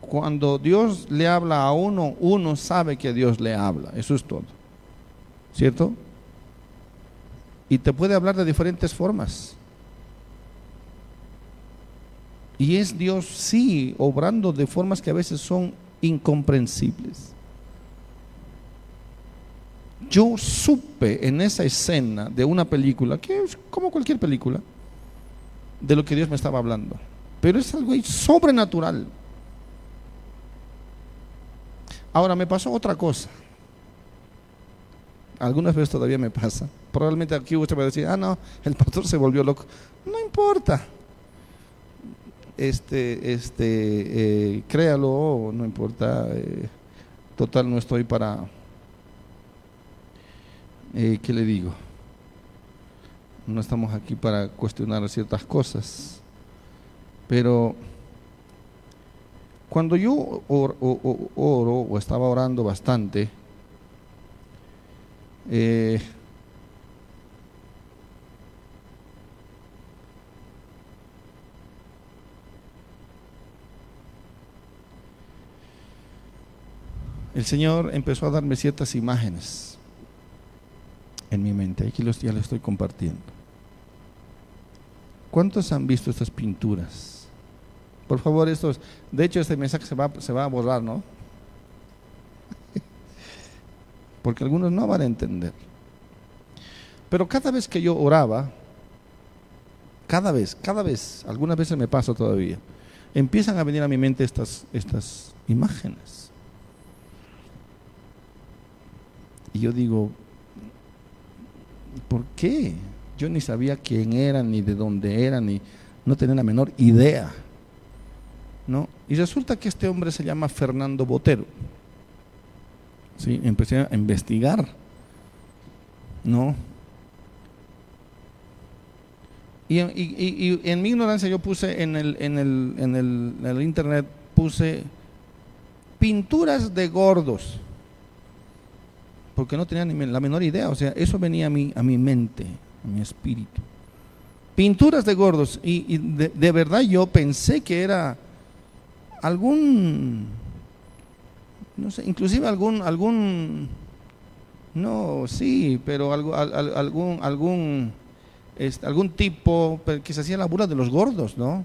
Cuando Dios le habla a uno, uno sabe que Dios le habla. Eso es todo. ¿Cierto? Y te puede hablar de diferentes formas. Y es Dios, sí, obrando de formas que a veces son incomprensibles. Yo supe en esa escena de una película, que es como cualquier película, de lo que Dios me estaba hablando. Pero es algo sobrenatural. Ahora me pasó otra cosa. Algunas veces todavía me pasa. Probablemente aquí usted va a decir, ah, no, el pastor se volvió loco. No importa este, este, eh, créalo, no importa, eh, total no estoy para, eh, ¿qué le digo? No estamos aquí para cuestionar ciertas cosas, pero cuando yo oro, o estaba orando bastante, eh, el Señor empezó a darme ciertas imágenes en mi mente. Aquí los, ya lo estoy compartiendo. ¿Cuántos han visto estas pinturas? Por favor, estos. De hecho, este mensaje se va, se va a borrar, ¿no? Porque algunos no van a entender. Pero cada vez que yo oraba, cada vez, cada vez, algunas veces me pasa todavía, empiezan a venir a mi mente estas, estas imágenes. Y yo digo, ¿por qué? Yo ni sabía quién era, ni de dónde era, ni no tenía la menor idea. ¿no? Y resulta que este hombre se llama Fernando Botero. ¿Sí? Empecé a investigar. ¿No? Y, en mi ignorancia yo puse en el, en el, en el, internet, puse pinturas de gordos porque no tenía ni la menor idea, o sea, eso venía a mi, a mi mente, a mi espíritu. Pinturas de gordos, y, de, verdad yo pensé que era algún, no inclusive algún, algún, no, sí, pero algo, algún, algún, este, algún tipo que se hacía la burla de los gordos, ¿no?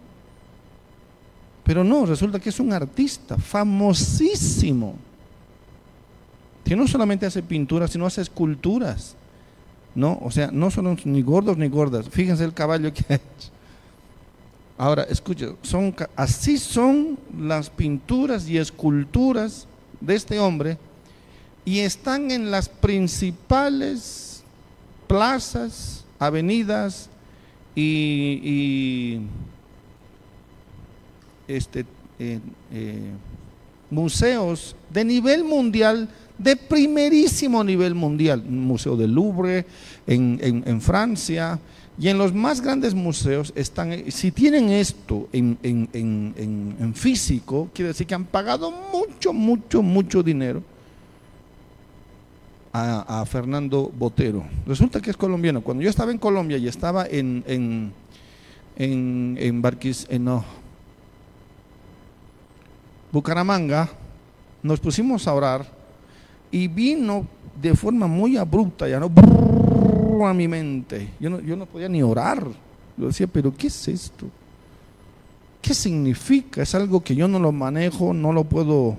Pero no, resulta que es un artista famosísimo que no solamente hace pinturas, sino hace esculturas. ¿No? O sea, no son ni gordos ni gordas. Fíjense el caballo que ha hecho. Ahora, escuchen, son, así son las pinturas y esculturas de este hombre y están en las principales plazas, avenidas y, este, eh, eh, museos de nivel mundial de primerísimo nivel mundial, Museo del Louvre en, Francia, y en los más grandes museos están, si tienen esto en, en, físico, quiere decir que han pagado mucho, mucho, mucho dinero a, Fernando Botero. Resulta que es colombiano. Cuando yo estaba en Colombia y estaba en, en, en, en Barquis, en no, Bucaramanga, nos pusimos a orar y vino de forma muy abrupta, ya no a mi mente. Yo no, yo no podía ni orar. Yo decía, pero ¿qué es esto? ¿Qué significa? Es algo que yo no lo manejo, no lo puedo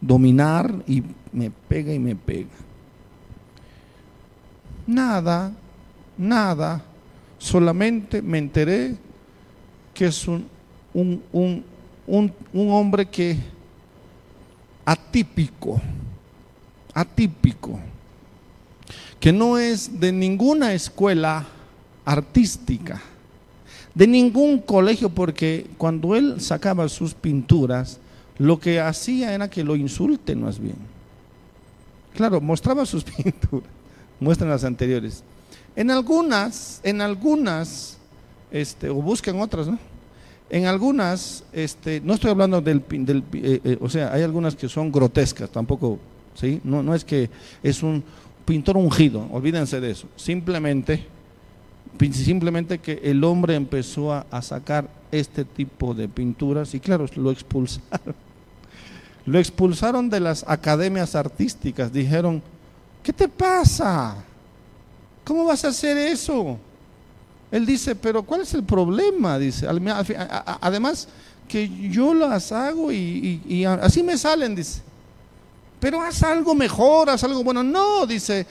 dominar y me pega y me pega. Nada, nada, solamente me enteré que es un, un, un, un hombre que atípico, atípico, que no es de ninguna escuela artística, de ningún colegio, porque cuando él sacaba sus pinturas, lo que hacía era que lo insulten más bien. Claro, mostraba sus pinturas, muestran las anteriores. En algunas, en algunas, este, o busquen otras, ¿no? En algunas, este, no estoy hablando del, del eh, eh, o sea, hay algunas que son grotescas, tampoco, ¿sí? No, no es que es un pintor ungido, olvídense de eso. Simplemente, simplemente que el hombre empezó a, sacar este tipo de pinturas y claro, lo expulsaron. Lo expulsaron de las academias artísticas, dijeron, ¿qué te pasa? ¿Cómo vas a hacer eso? Él dice, pero ¿cuál es el problema? Dice, además que yo las hago y, así me salen, dice. Pero haz algo mejor, haz algo bueno. No, dice,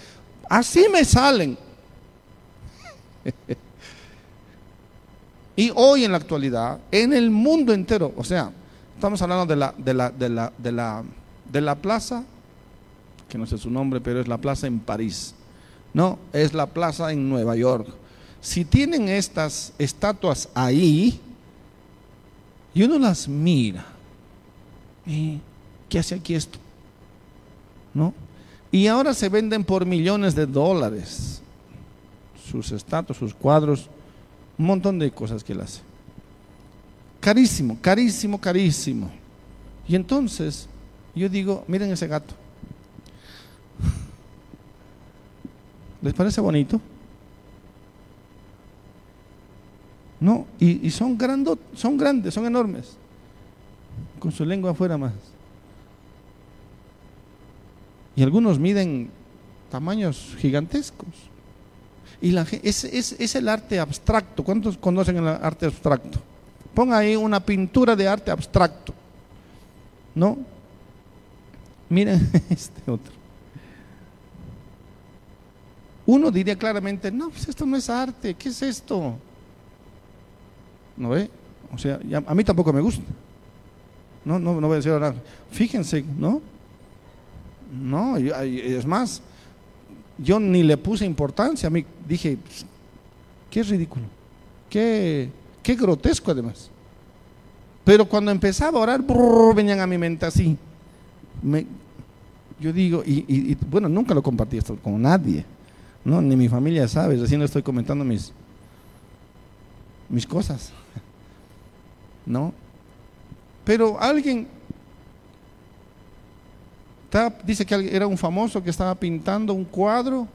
así me salen. y hoy en la actualidad, en el mundo entero, o sea, estamos hablando de la, de la, de la, de la, de la plaza, que no sé su nombre, pero es la plaza en París. No, es la plaza en Nueva York si tienen estas estatuas ahí y uno las mira, ¿qué hace aquí esto? ¿No? Y ahora se venden por millones de dólares sus estatuas, sus cuadros, un montón de cosas que él hace. Carísimo, carísimo, carísimo. Y entonces yo digo, miren ese gato. ¿Les parece bonito? No, y, son, grando, son grandes, son enormes. Con su lengua afuera más. Y algunos miden tamaños gigantescos. Y la, es, es, es el arte abstracto. ¿Cuántos conocen el arte abstracto? Ponga ahí una pintura de arte abstracto. ¿No? Miren este otro. Uno diría claramente, no, pues esto no es arte, ¿qué es esto? ¿No ve? O sea, a mí tampoco me gusta. No, no, no voy a decir ahora, fíjense, ¿no? No, es más, yo ni le puse importancia, a mí dije, qué ridículo, qué, qué grotesco además. Pero cuando empezaba a orar, venían a mi mente así. yo digo, y, bueno, nunca lo compartí esto con nadie, ¿no? Ni mi familia sabe, recién le estoy comentando mis, mis cosas. ¿No? Pero alguien dice que era un famoso que estaba pintando un cuadro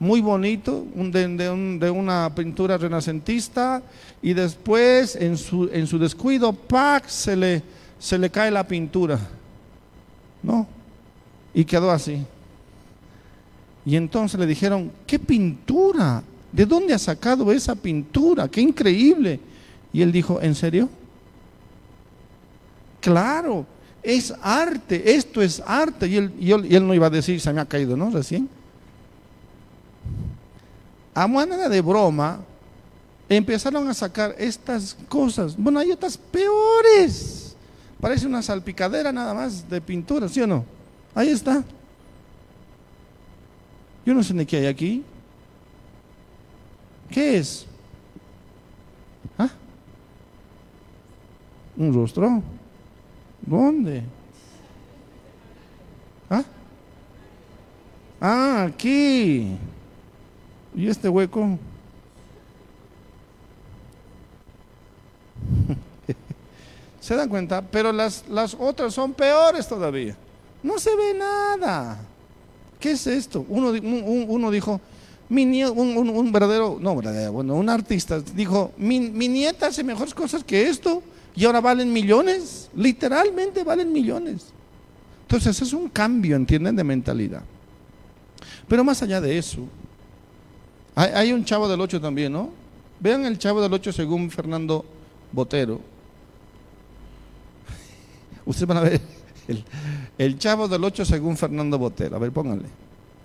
muy bonito, de, una pintura renacentista, y después en su, descuido, ¡pac! Se le, se le cae la pintura. ¿No? Y quedó así. Y entonces le dijeron, ¿qué pintura? ¿De dónde ha sacado esa pintura? ¡Qué increíble! Y él dijo, ¿en serio? Claro, es arte, esto es arte. Y él, no iba a decir, se me ha caído, ¿no? Recién. A manera de broma, empezaron a sacar estas cosas. Bueno, hay otras peores. Parece una salpicadera nada más de pintura, ¿sí o no? Ahí está. Yo no sé ni qué hay aquí. ¿Qué es? ¿Ah? ¿Un rostro? ¿Dónde? ¿Ah? Ah, aquí. ¿Y este hueco? ¿Se dan cuenta? Pero las, las otras son peores todavía. No se ve nada. ¿Qué es esto? Uno, uno dijo, mi un, un, verdadero, no verdadero, bueno, un artista dijo, mi, mi, nieta hace mejores cosas que esto y ahora valen millones, literalmente valen millones. Entonces es un cambio, ¿entienden?, de mentalidad. Pero más allá de eso, hay, un chavo del 8 también, ¿no? Vean el chavo del 8 según Fernando Botero. Ustedes van a ver el, el chavo del 8 según Fernando Botero. A ver, pónganle.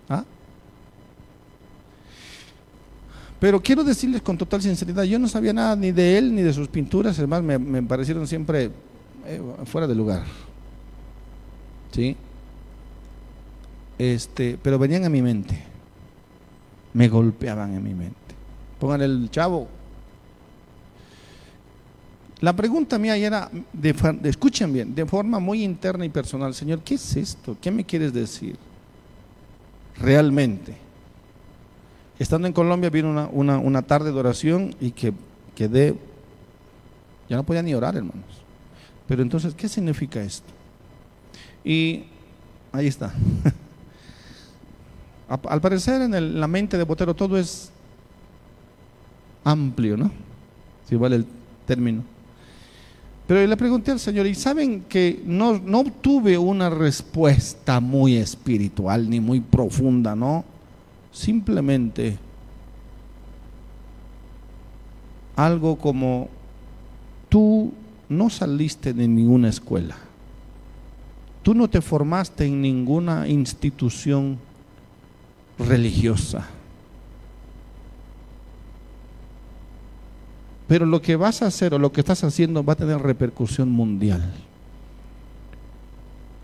¿Ah? Pero quiero decirles con total sinceridad, yo no sabía nada ni de él ni de sus pinturas, además me, me parecieron siempre eh, fuera de lugar. ¿Sí? Este, pero venían a mi mente. Me golpeaban en mi mente. Pongan el chavo. La pregunta mía era, escuchen bien, de forma muy interna y personal, Señor, ¿qué es esto? ¿Qué me quieres decir? Realmente. Estando en Colombia vino una, una tarde de oración y que quedé, ya no podía ni orar, hermanos. Pero entonces, ¿qué significa esto? Y ahí está. Al parecer en la mente de Botero todo es amplio, ¿no? Si vale el término. Pero le pregunté al Señor, y saben que no, no obtuve una respuesta muy espiritual ni muy profunda, ¿no? Simplemente algo como tú no saliste de ninguna escuela, tú no te formaste en ninguna institución religiosa. Pero lo que vas a hacer o lo que estás haciendo va a tener repercusión mundial.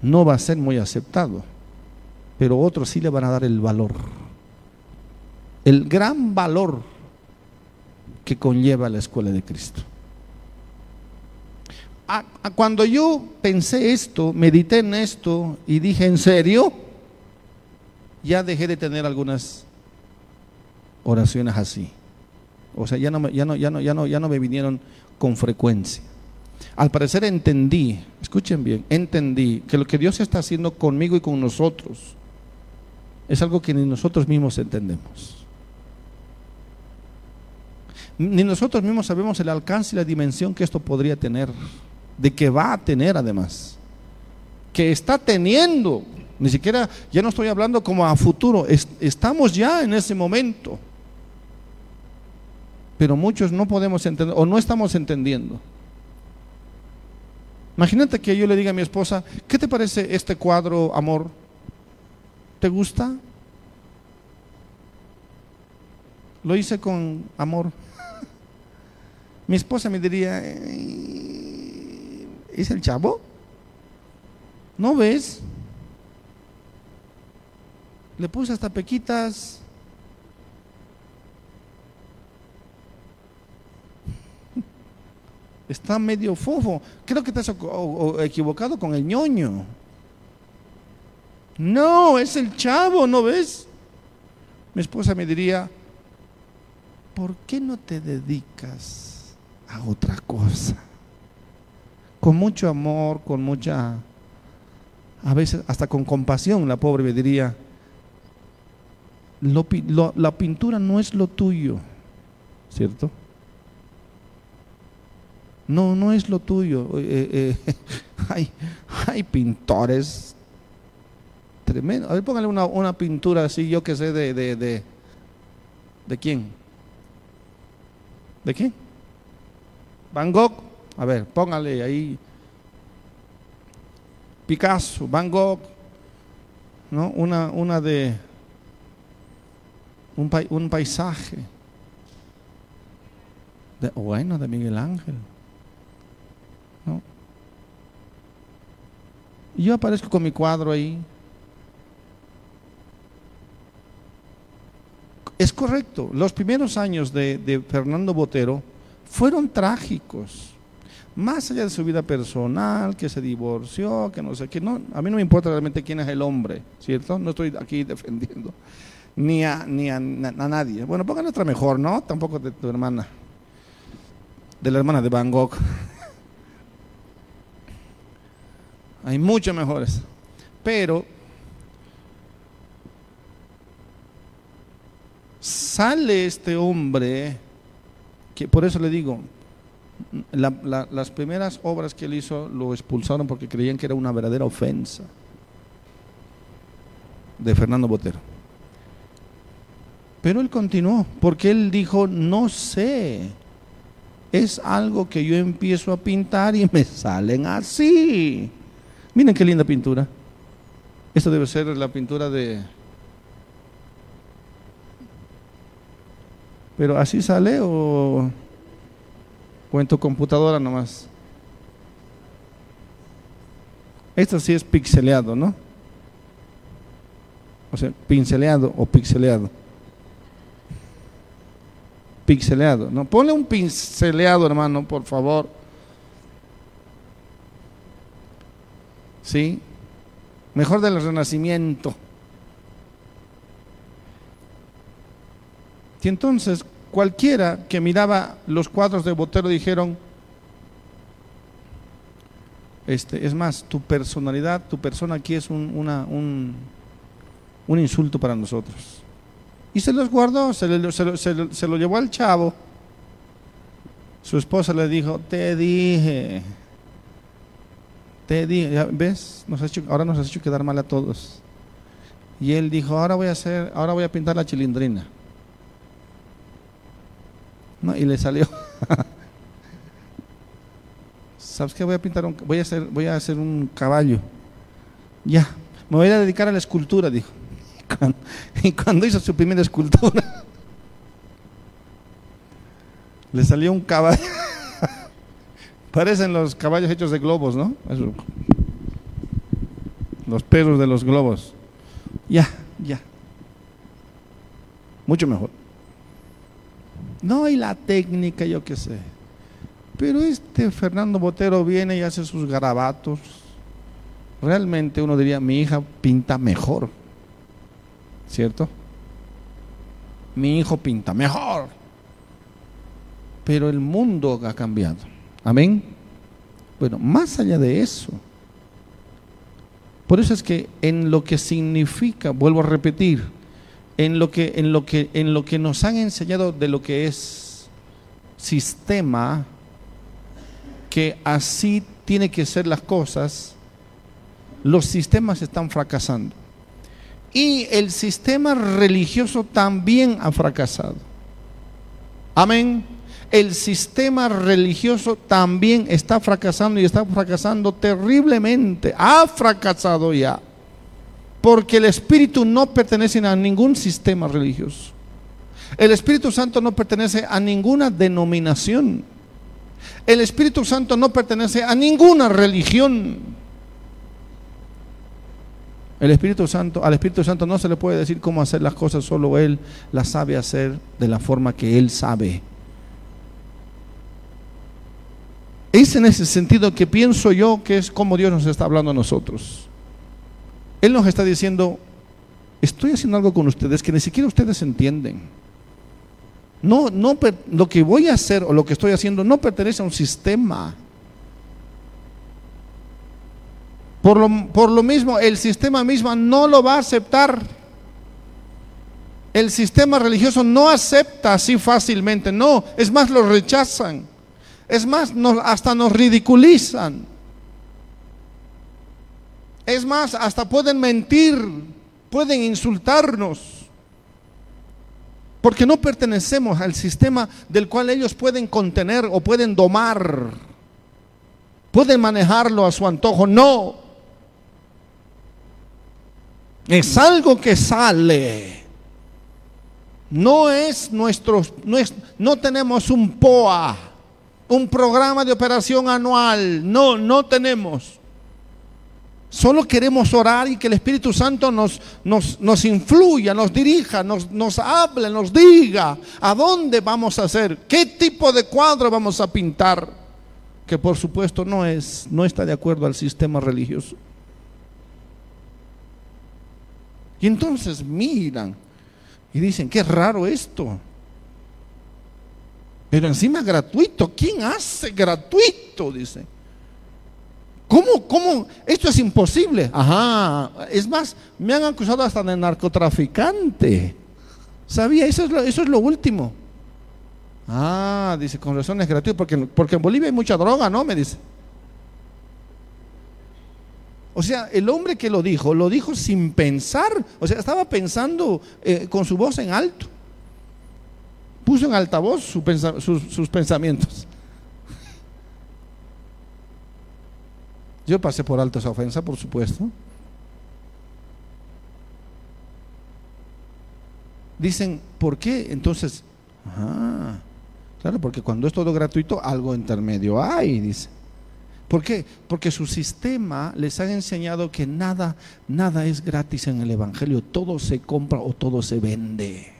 No va a ser muy aceptado, pero otros sí le van a dar el valor. El gran valor que conlleva la escuela de Cristo. cuando yo pensé esto, medité en esto y dije, ¿en serio? Ya dejé de tener algunas oraciones así. O sea, ya no, ya no, ya no, ya no, ya no me vinieron con frecuencia. Al parecer entendí, escuchen bien, entendí que lo que Dios está haciendo conmigo y con nosotros es algo que ni nosotros mismos entendemos. Ni nosotros mismos sabemos el alcance y la dimensión que esto podría tener, de que va a tener además, que está teniendo. Ni siquiera, ya no estoy hablando como a futuro, estamos ya en ese momento. Pero muchos no podemos entender o no estamos entendiendo. Imagínate que yo le diga a mi esposa, ¿qué te parece este cuadro, amor? ¿Te gusta? Lo hice con amor. Mi esposa me diría, ¿es el chavo? ¿No ves? Le puse hasta pequitas. Está medio fofo. Creo que estás equivocado con el ñoño. No, es el chavo, ¿no ves? Mi esposa me diría, ¿por qué no te dedicas a otra cosa. Con mucho amor, con mucha, a veces hasta con compasión, la pobre me diría, la pintura no es lo tuyo, ¿cierto? No, no es lo tuyo. Eh, eh, hay, hay, pintores tremendos. A ver, póngale una, una pintura así, yo que sé, de, de, de, ¿de quién? ¿De quién? Van Gogh, a ver, póngale ahí Picasso, Van Gogh, ¿no? Una, una de un, un paisaje. De, bueno, de Miguel Ángel. ¿no? Y yo aparezco con mi cuadro ahí. Es correcto, los primeros años de, de Fernando Botero, fueron trágicos. Más allá de su vida personal, que se divorció, que no sé qué. No, a mí no me importa realmente quién es el hombre, ¿cierto? No estoy aquí defendiendo ni a, ni a, nadie. Bueno, pongan otra mejor, ¿no? Tampoco de tu hermana, de la hermana de Van Gogh. Hay muchos mejores. Pero sale este hombre por eso le digo, las primeras obras que él hizo lo expulsaron porque creían que era una verdadera ofensa de Fernando Botero. Pero él continuó, porque él dijo, no sé, es algo que yo empiezo a pintar y me salen así. Miren qué linda pintura. Esta debe ser la pintura de Pero así sale o, o en tu computadora nomás. Esto sí es pixeleado, ¿no? O sea, pinceleado o pixeleado. Pixeleado, ¿no? Ponle un pinceleado, hermano, por favor. ¿Sí? Mejor del renacimiento. Y entonces cualquiera que miraba los cuadros de Botero dijeron, este, es más, tu personalidad, tu persona aquí es un, un, un insulto para nosotros. Y se los guardó, se, se lo llevó al chavo. Su esposa le dijo, te dije, te dije, ¿ves? Nos hecho, ahora nos has hecho quedar mal a todos. Y él dijo, ahora voy a hacer, ahora voy a pintar la chilindrina. No, y le salió. ¿Sabes qué? Voy a pintar un, voy a hacer, voy a hacer un caballo. Ya, me voy a dedicar a la escultura, dijo. Y cuando hizo su primera escultura, le salió un caballo. Parecen los caballos hechos de globos, ¿no? Los perros de los globos. Ya, ya. Mucho mejor. No, hay la técnica, yo qué sé. Pero este Fernando Botero viene y hace sus garabatos. Realmente uno diría, mi hija pinta mejor. ¿Cierto? Mi hijo pinta mejor. Pero el mundo ha cambiado. Amén. Bueno, más allá de eso. Por eso es que en lo que significa, vuelvo a repetir, en lo que, en lo que, en lo que nos han enseñado de lo que es sistema, que así tiene que ser las cosas, los sistemas están fracasando. Y el sistema religioso también ha fracasado. Amén. El sistema religioso también está fracasando y está fracasando terriblemente. Ha fracasado ya. Porque el Espíritu no pertenece a ningún sistema religioso. El Espíritu Santo no pertenece a ninguna denominación. El Espíritu Santo no pertenece a ninguna religión. El Espíritu Santo, al Espíritu Santo no se le puede decir cómo hacer las cosas, solo Él las sabe hacer de la forma que Él sabe. Es en ese sentido que pienso yo que es como Dios nos está hablando a nosotros. Él nos está diciendo, estoy haciendo algo con ustedes que ni siquiera ustedes entienden. No, no, lo que voy a hacer o lo que estoy haciendo no pertenece a un sistema. Por lo, por lo mismo, el sistema mismo no lo va a aceptar. El sistema religioso no acepta así fácilmente, no, es más, lo rechazan. Es más, hasta nos ridiculizan. Es más, hasta pueden mentir, pueden insultarnos, porque no pertenecemos al sistema del cual ellos pueden contener o pueden domar, pueden manejarlo a su antojo. No, es algo que sale. No es nuestro, no, tenemos un POA, un programa de operación anual. No, no tenemos. Solo queremos orar y que el Espíritu Santo nos, nos, nos influya, nos dirija, nos, nos hable, nos diga a dónde vamos a hacer, qué tipo de cuadro vamos a pintar, que por supuesto no, es, no está de acuerdo al sistema religioso. Y entonces miran y dicen, qué raro esto. Pero encima gratuito, ¿quién hace gratuito? Dice. ¿Cómo, cómo? Esto es imposible. Ajá. Es más, me han acusado hasta de narcotraficante. ¿Sabía? Eso es lo, eso es lo último. Ah, dice, con razón es gratuito, porque, porque en Bolivia hay mucha droga, ¿no? Me dice. O sea, el hombre que lo dijo, lo dijo sin pensar. O sea, estaba pensando eh, con su voz en alto. Puso en altavoz sus pensamientos. Yo pasé por alto esa ofensa, por supuesto. Dicen, ¿por qué? Entonces, ah, claro, porque cuando es todo gratuito, algo intermedio hay, dice. ¿Por qué? Porque su sistema les ha enseñado que nada, nada es gratis en el Evangelio, todo se compra o todo se vende.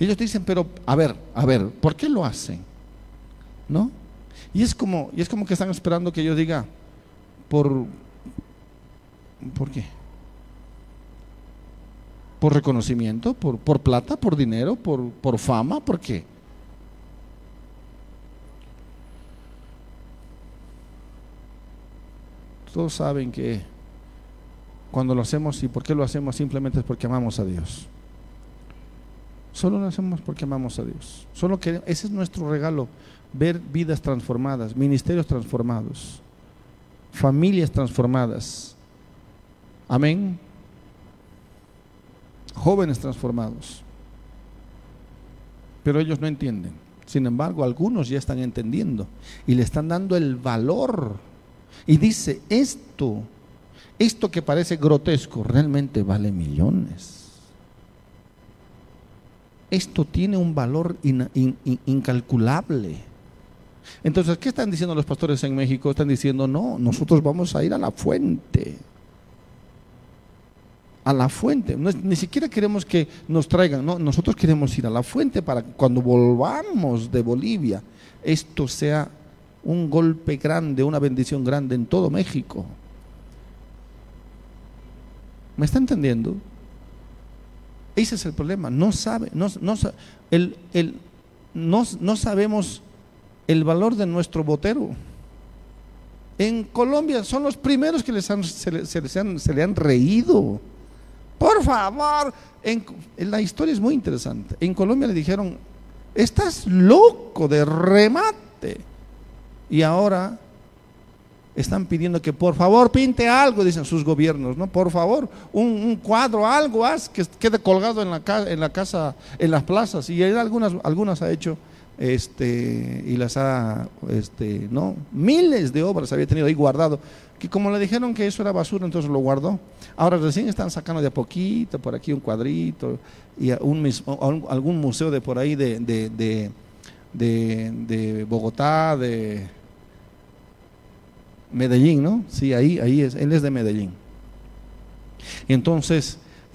Ellos dicen, pero a ver, a ver, ¿por qué lo hacen? ¿No? Y es como, y es como que están esperando que yo diga, por, ¿por qué? ¿Por reconocimiento? ¿Por, por plata? ¿Por dinero? ¿Por, ¿Por fama? ¿Por qué? Todos saben que cuando lo hacemos y por qué lo hacemos simplemente es porque amamos a Dios. Solo lo hacemos porque amamos a Dios. Solo que ese es nuestro regalo, ver vidas transformadas, ministerios transformados, familias transformadas. Amén. Jóvenes transformados. Pero ellos no entienden. Sin embargo, algunos ya están entendiendo y le están dando el valor y dice, esto, esto que parece grotesco, realmente vale millones. Esto tiene un valor incalculable. Entonces, ¿qué están diciendo los pastores en México? Están diciendo, no, nosotros vamos a ir a la fuente. A la fuente. ni siquiera queremos que nos traigan, no, nosotros queremos ir a la fuente para que cuando volvamos de Bolivia, esto sea un golpe grande, una bendición grande en todo México. ¿Me está entendiendo? Ese es el problema. No sabe, no, el, no, sabemos el valor de nuestro botero. En Colombia son los primeros que les han, se, le han reído. Por favor, en, la historia es muy interesante. En Colombia le dijeron, estás loco de remate. Y ahora están pidiendo que por favor pinte algo, dicen sus gobiernos, ¿no? Por favor, un, cuadro, algo, haz que quede colgado en la, en la casa, en las plazas. Y algunas, algunas ha hecho este, y las ha, este, ¿no? Miles de obras había tenido ahí guardado, que como le dijeron que eso era basura, entonces lo guardó. Ahora recién están sacando de a poquito, por aquí un cuadrito, y un, algún museo de por ahí de, de, de Bogotá, de Medellín, ¿no? Sí, ahí, ahí es, él es de Medellín. Y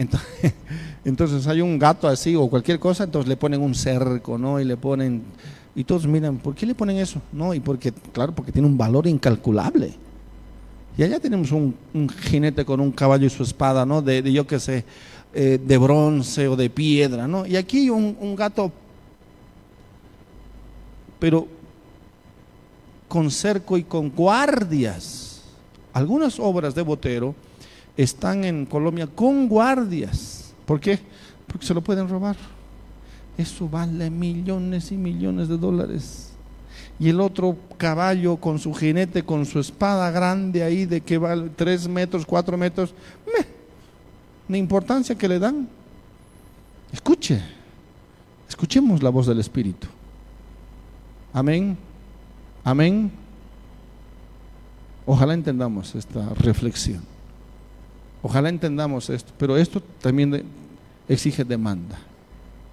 entonces, hay un gato así o cualquier cosa, entonces le ponen un cerco, ¿no? Y le ponen, y todos miran, ¿por qué le ponen eso? No, y porque, claro, porque tiene un valor incalculable. Y allá tenemos un, jinete con un caballo y su espada, ¿no? De, yo qué sé, eh, de bronce o de piedra, ¿no? Y aquí un gato, pero con cerco y con guardias. Algunas obras de Botero están en Colombia con guardias. ¿Por qué? Porque se lo pueden robar. Eso vale millones y millones de dólares. Y el otro caballo con su jinete, con su espada grande ahí de que vale tres metros, cuatro metros, meh, la importancia que le dan. Escuche, escuchemos la voz del Espíritu. Amén. Amén. Ojalá entendamos esta reflexión. Ojalá entendamos esto, pero esto también exige demanda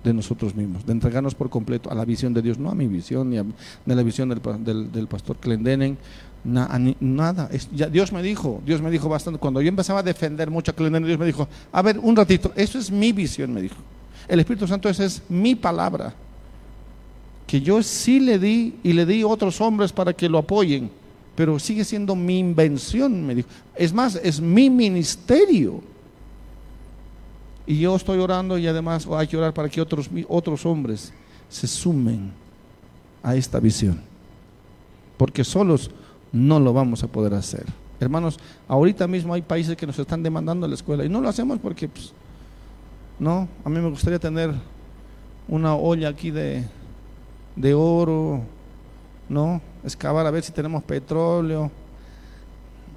de nosotros mismos, de entregarnos por completo a la visión de Dios, no a mi visión ni a, la visión del, pastor Clendenen, nada. Dios me dijo, Dios me dijo bastante, cuando yo empezaba a defender mucho a Clendenen, Dios me dijo, a ver, un ratito, eso es mi visión, me dijo. El Espíritu Santo, esa es mi palabra que yo sí le di y le di a otros hombres para que lo apoyen, pero sigue siendo mi invención, me dijo. Es más, es mi ministerio. Y yo estoy orando y además hay que orar para que otros, otros hombres se sumen a esta visión. Porque solos no lo vamos a poder hacer. Hermanos, ahorita mismo hay países que nos están demandando la escuela y no lo hacemos porque, pues, no, a mí me gustaría tener una olla aquí de, de oro, ¿no? Excavar a ver si tenemos petróleo.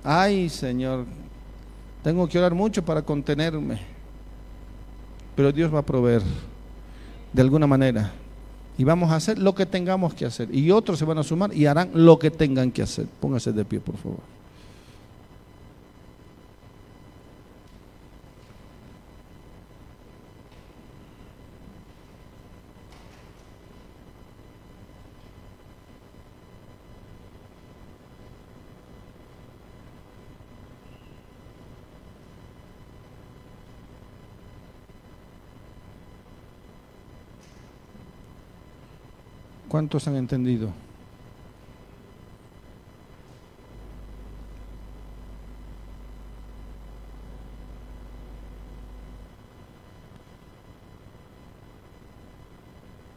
Ay, Señor, tengo que orar mucho para contenerme. Pero Dios va a proveer de alguna manera. Y vamos a hacer lo que tengamos que hacer. Y otros se van a sumar y harán lo que tengan que hacer. Póngase de pie, por favor. ¿Cuántos han entendido?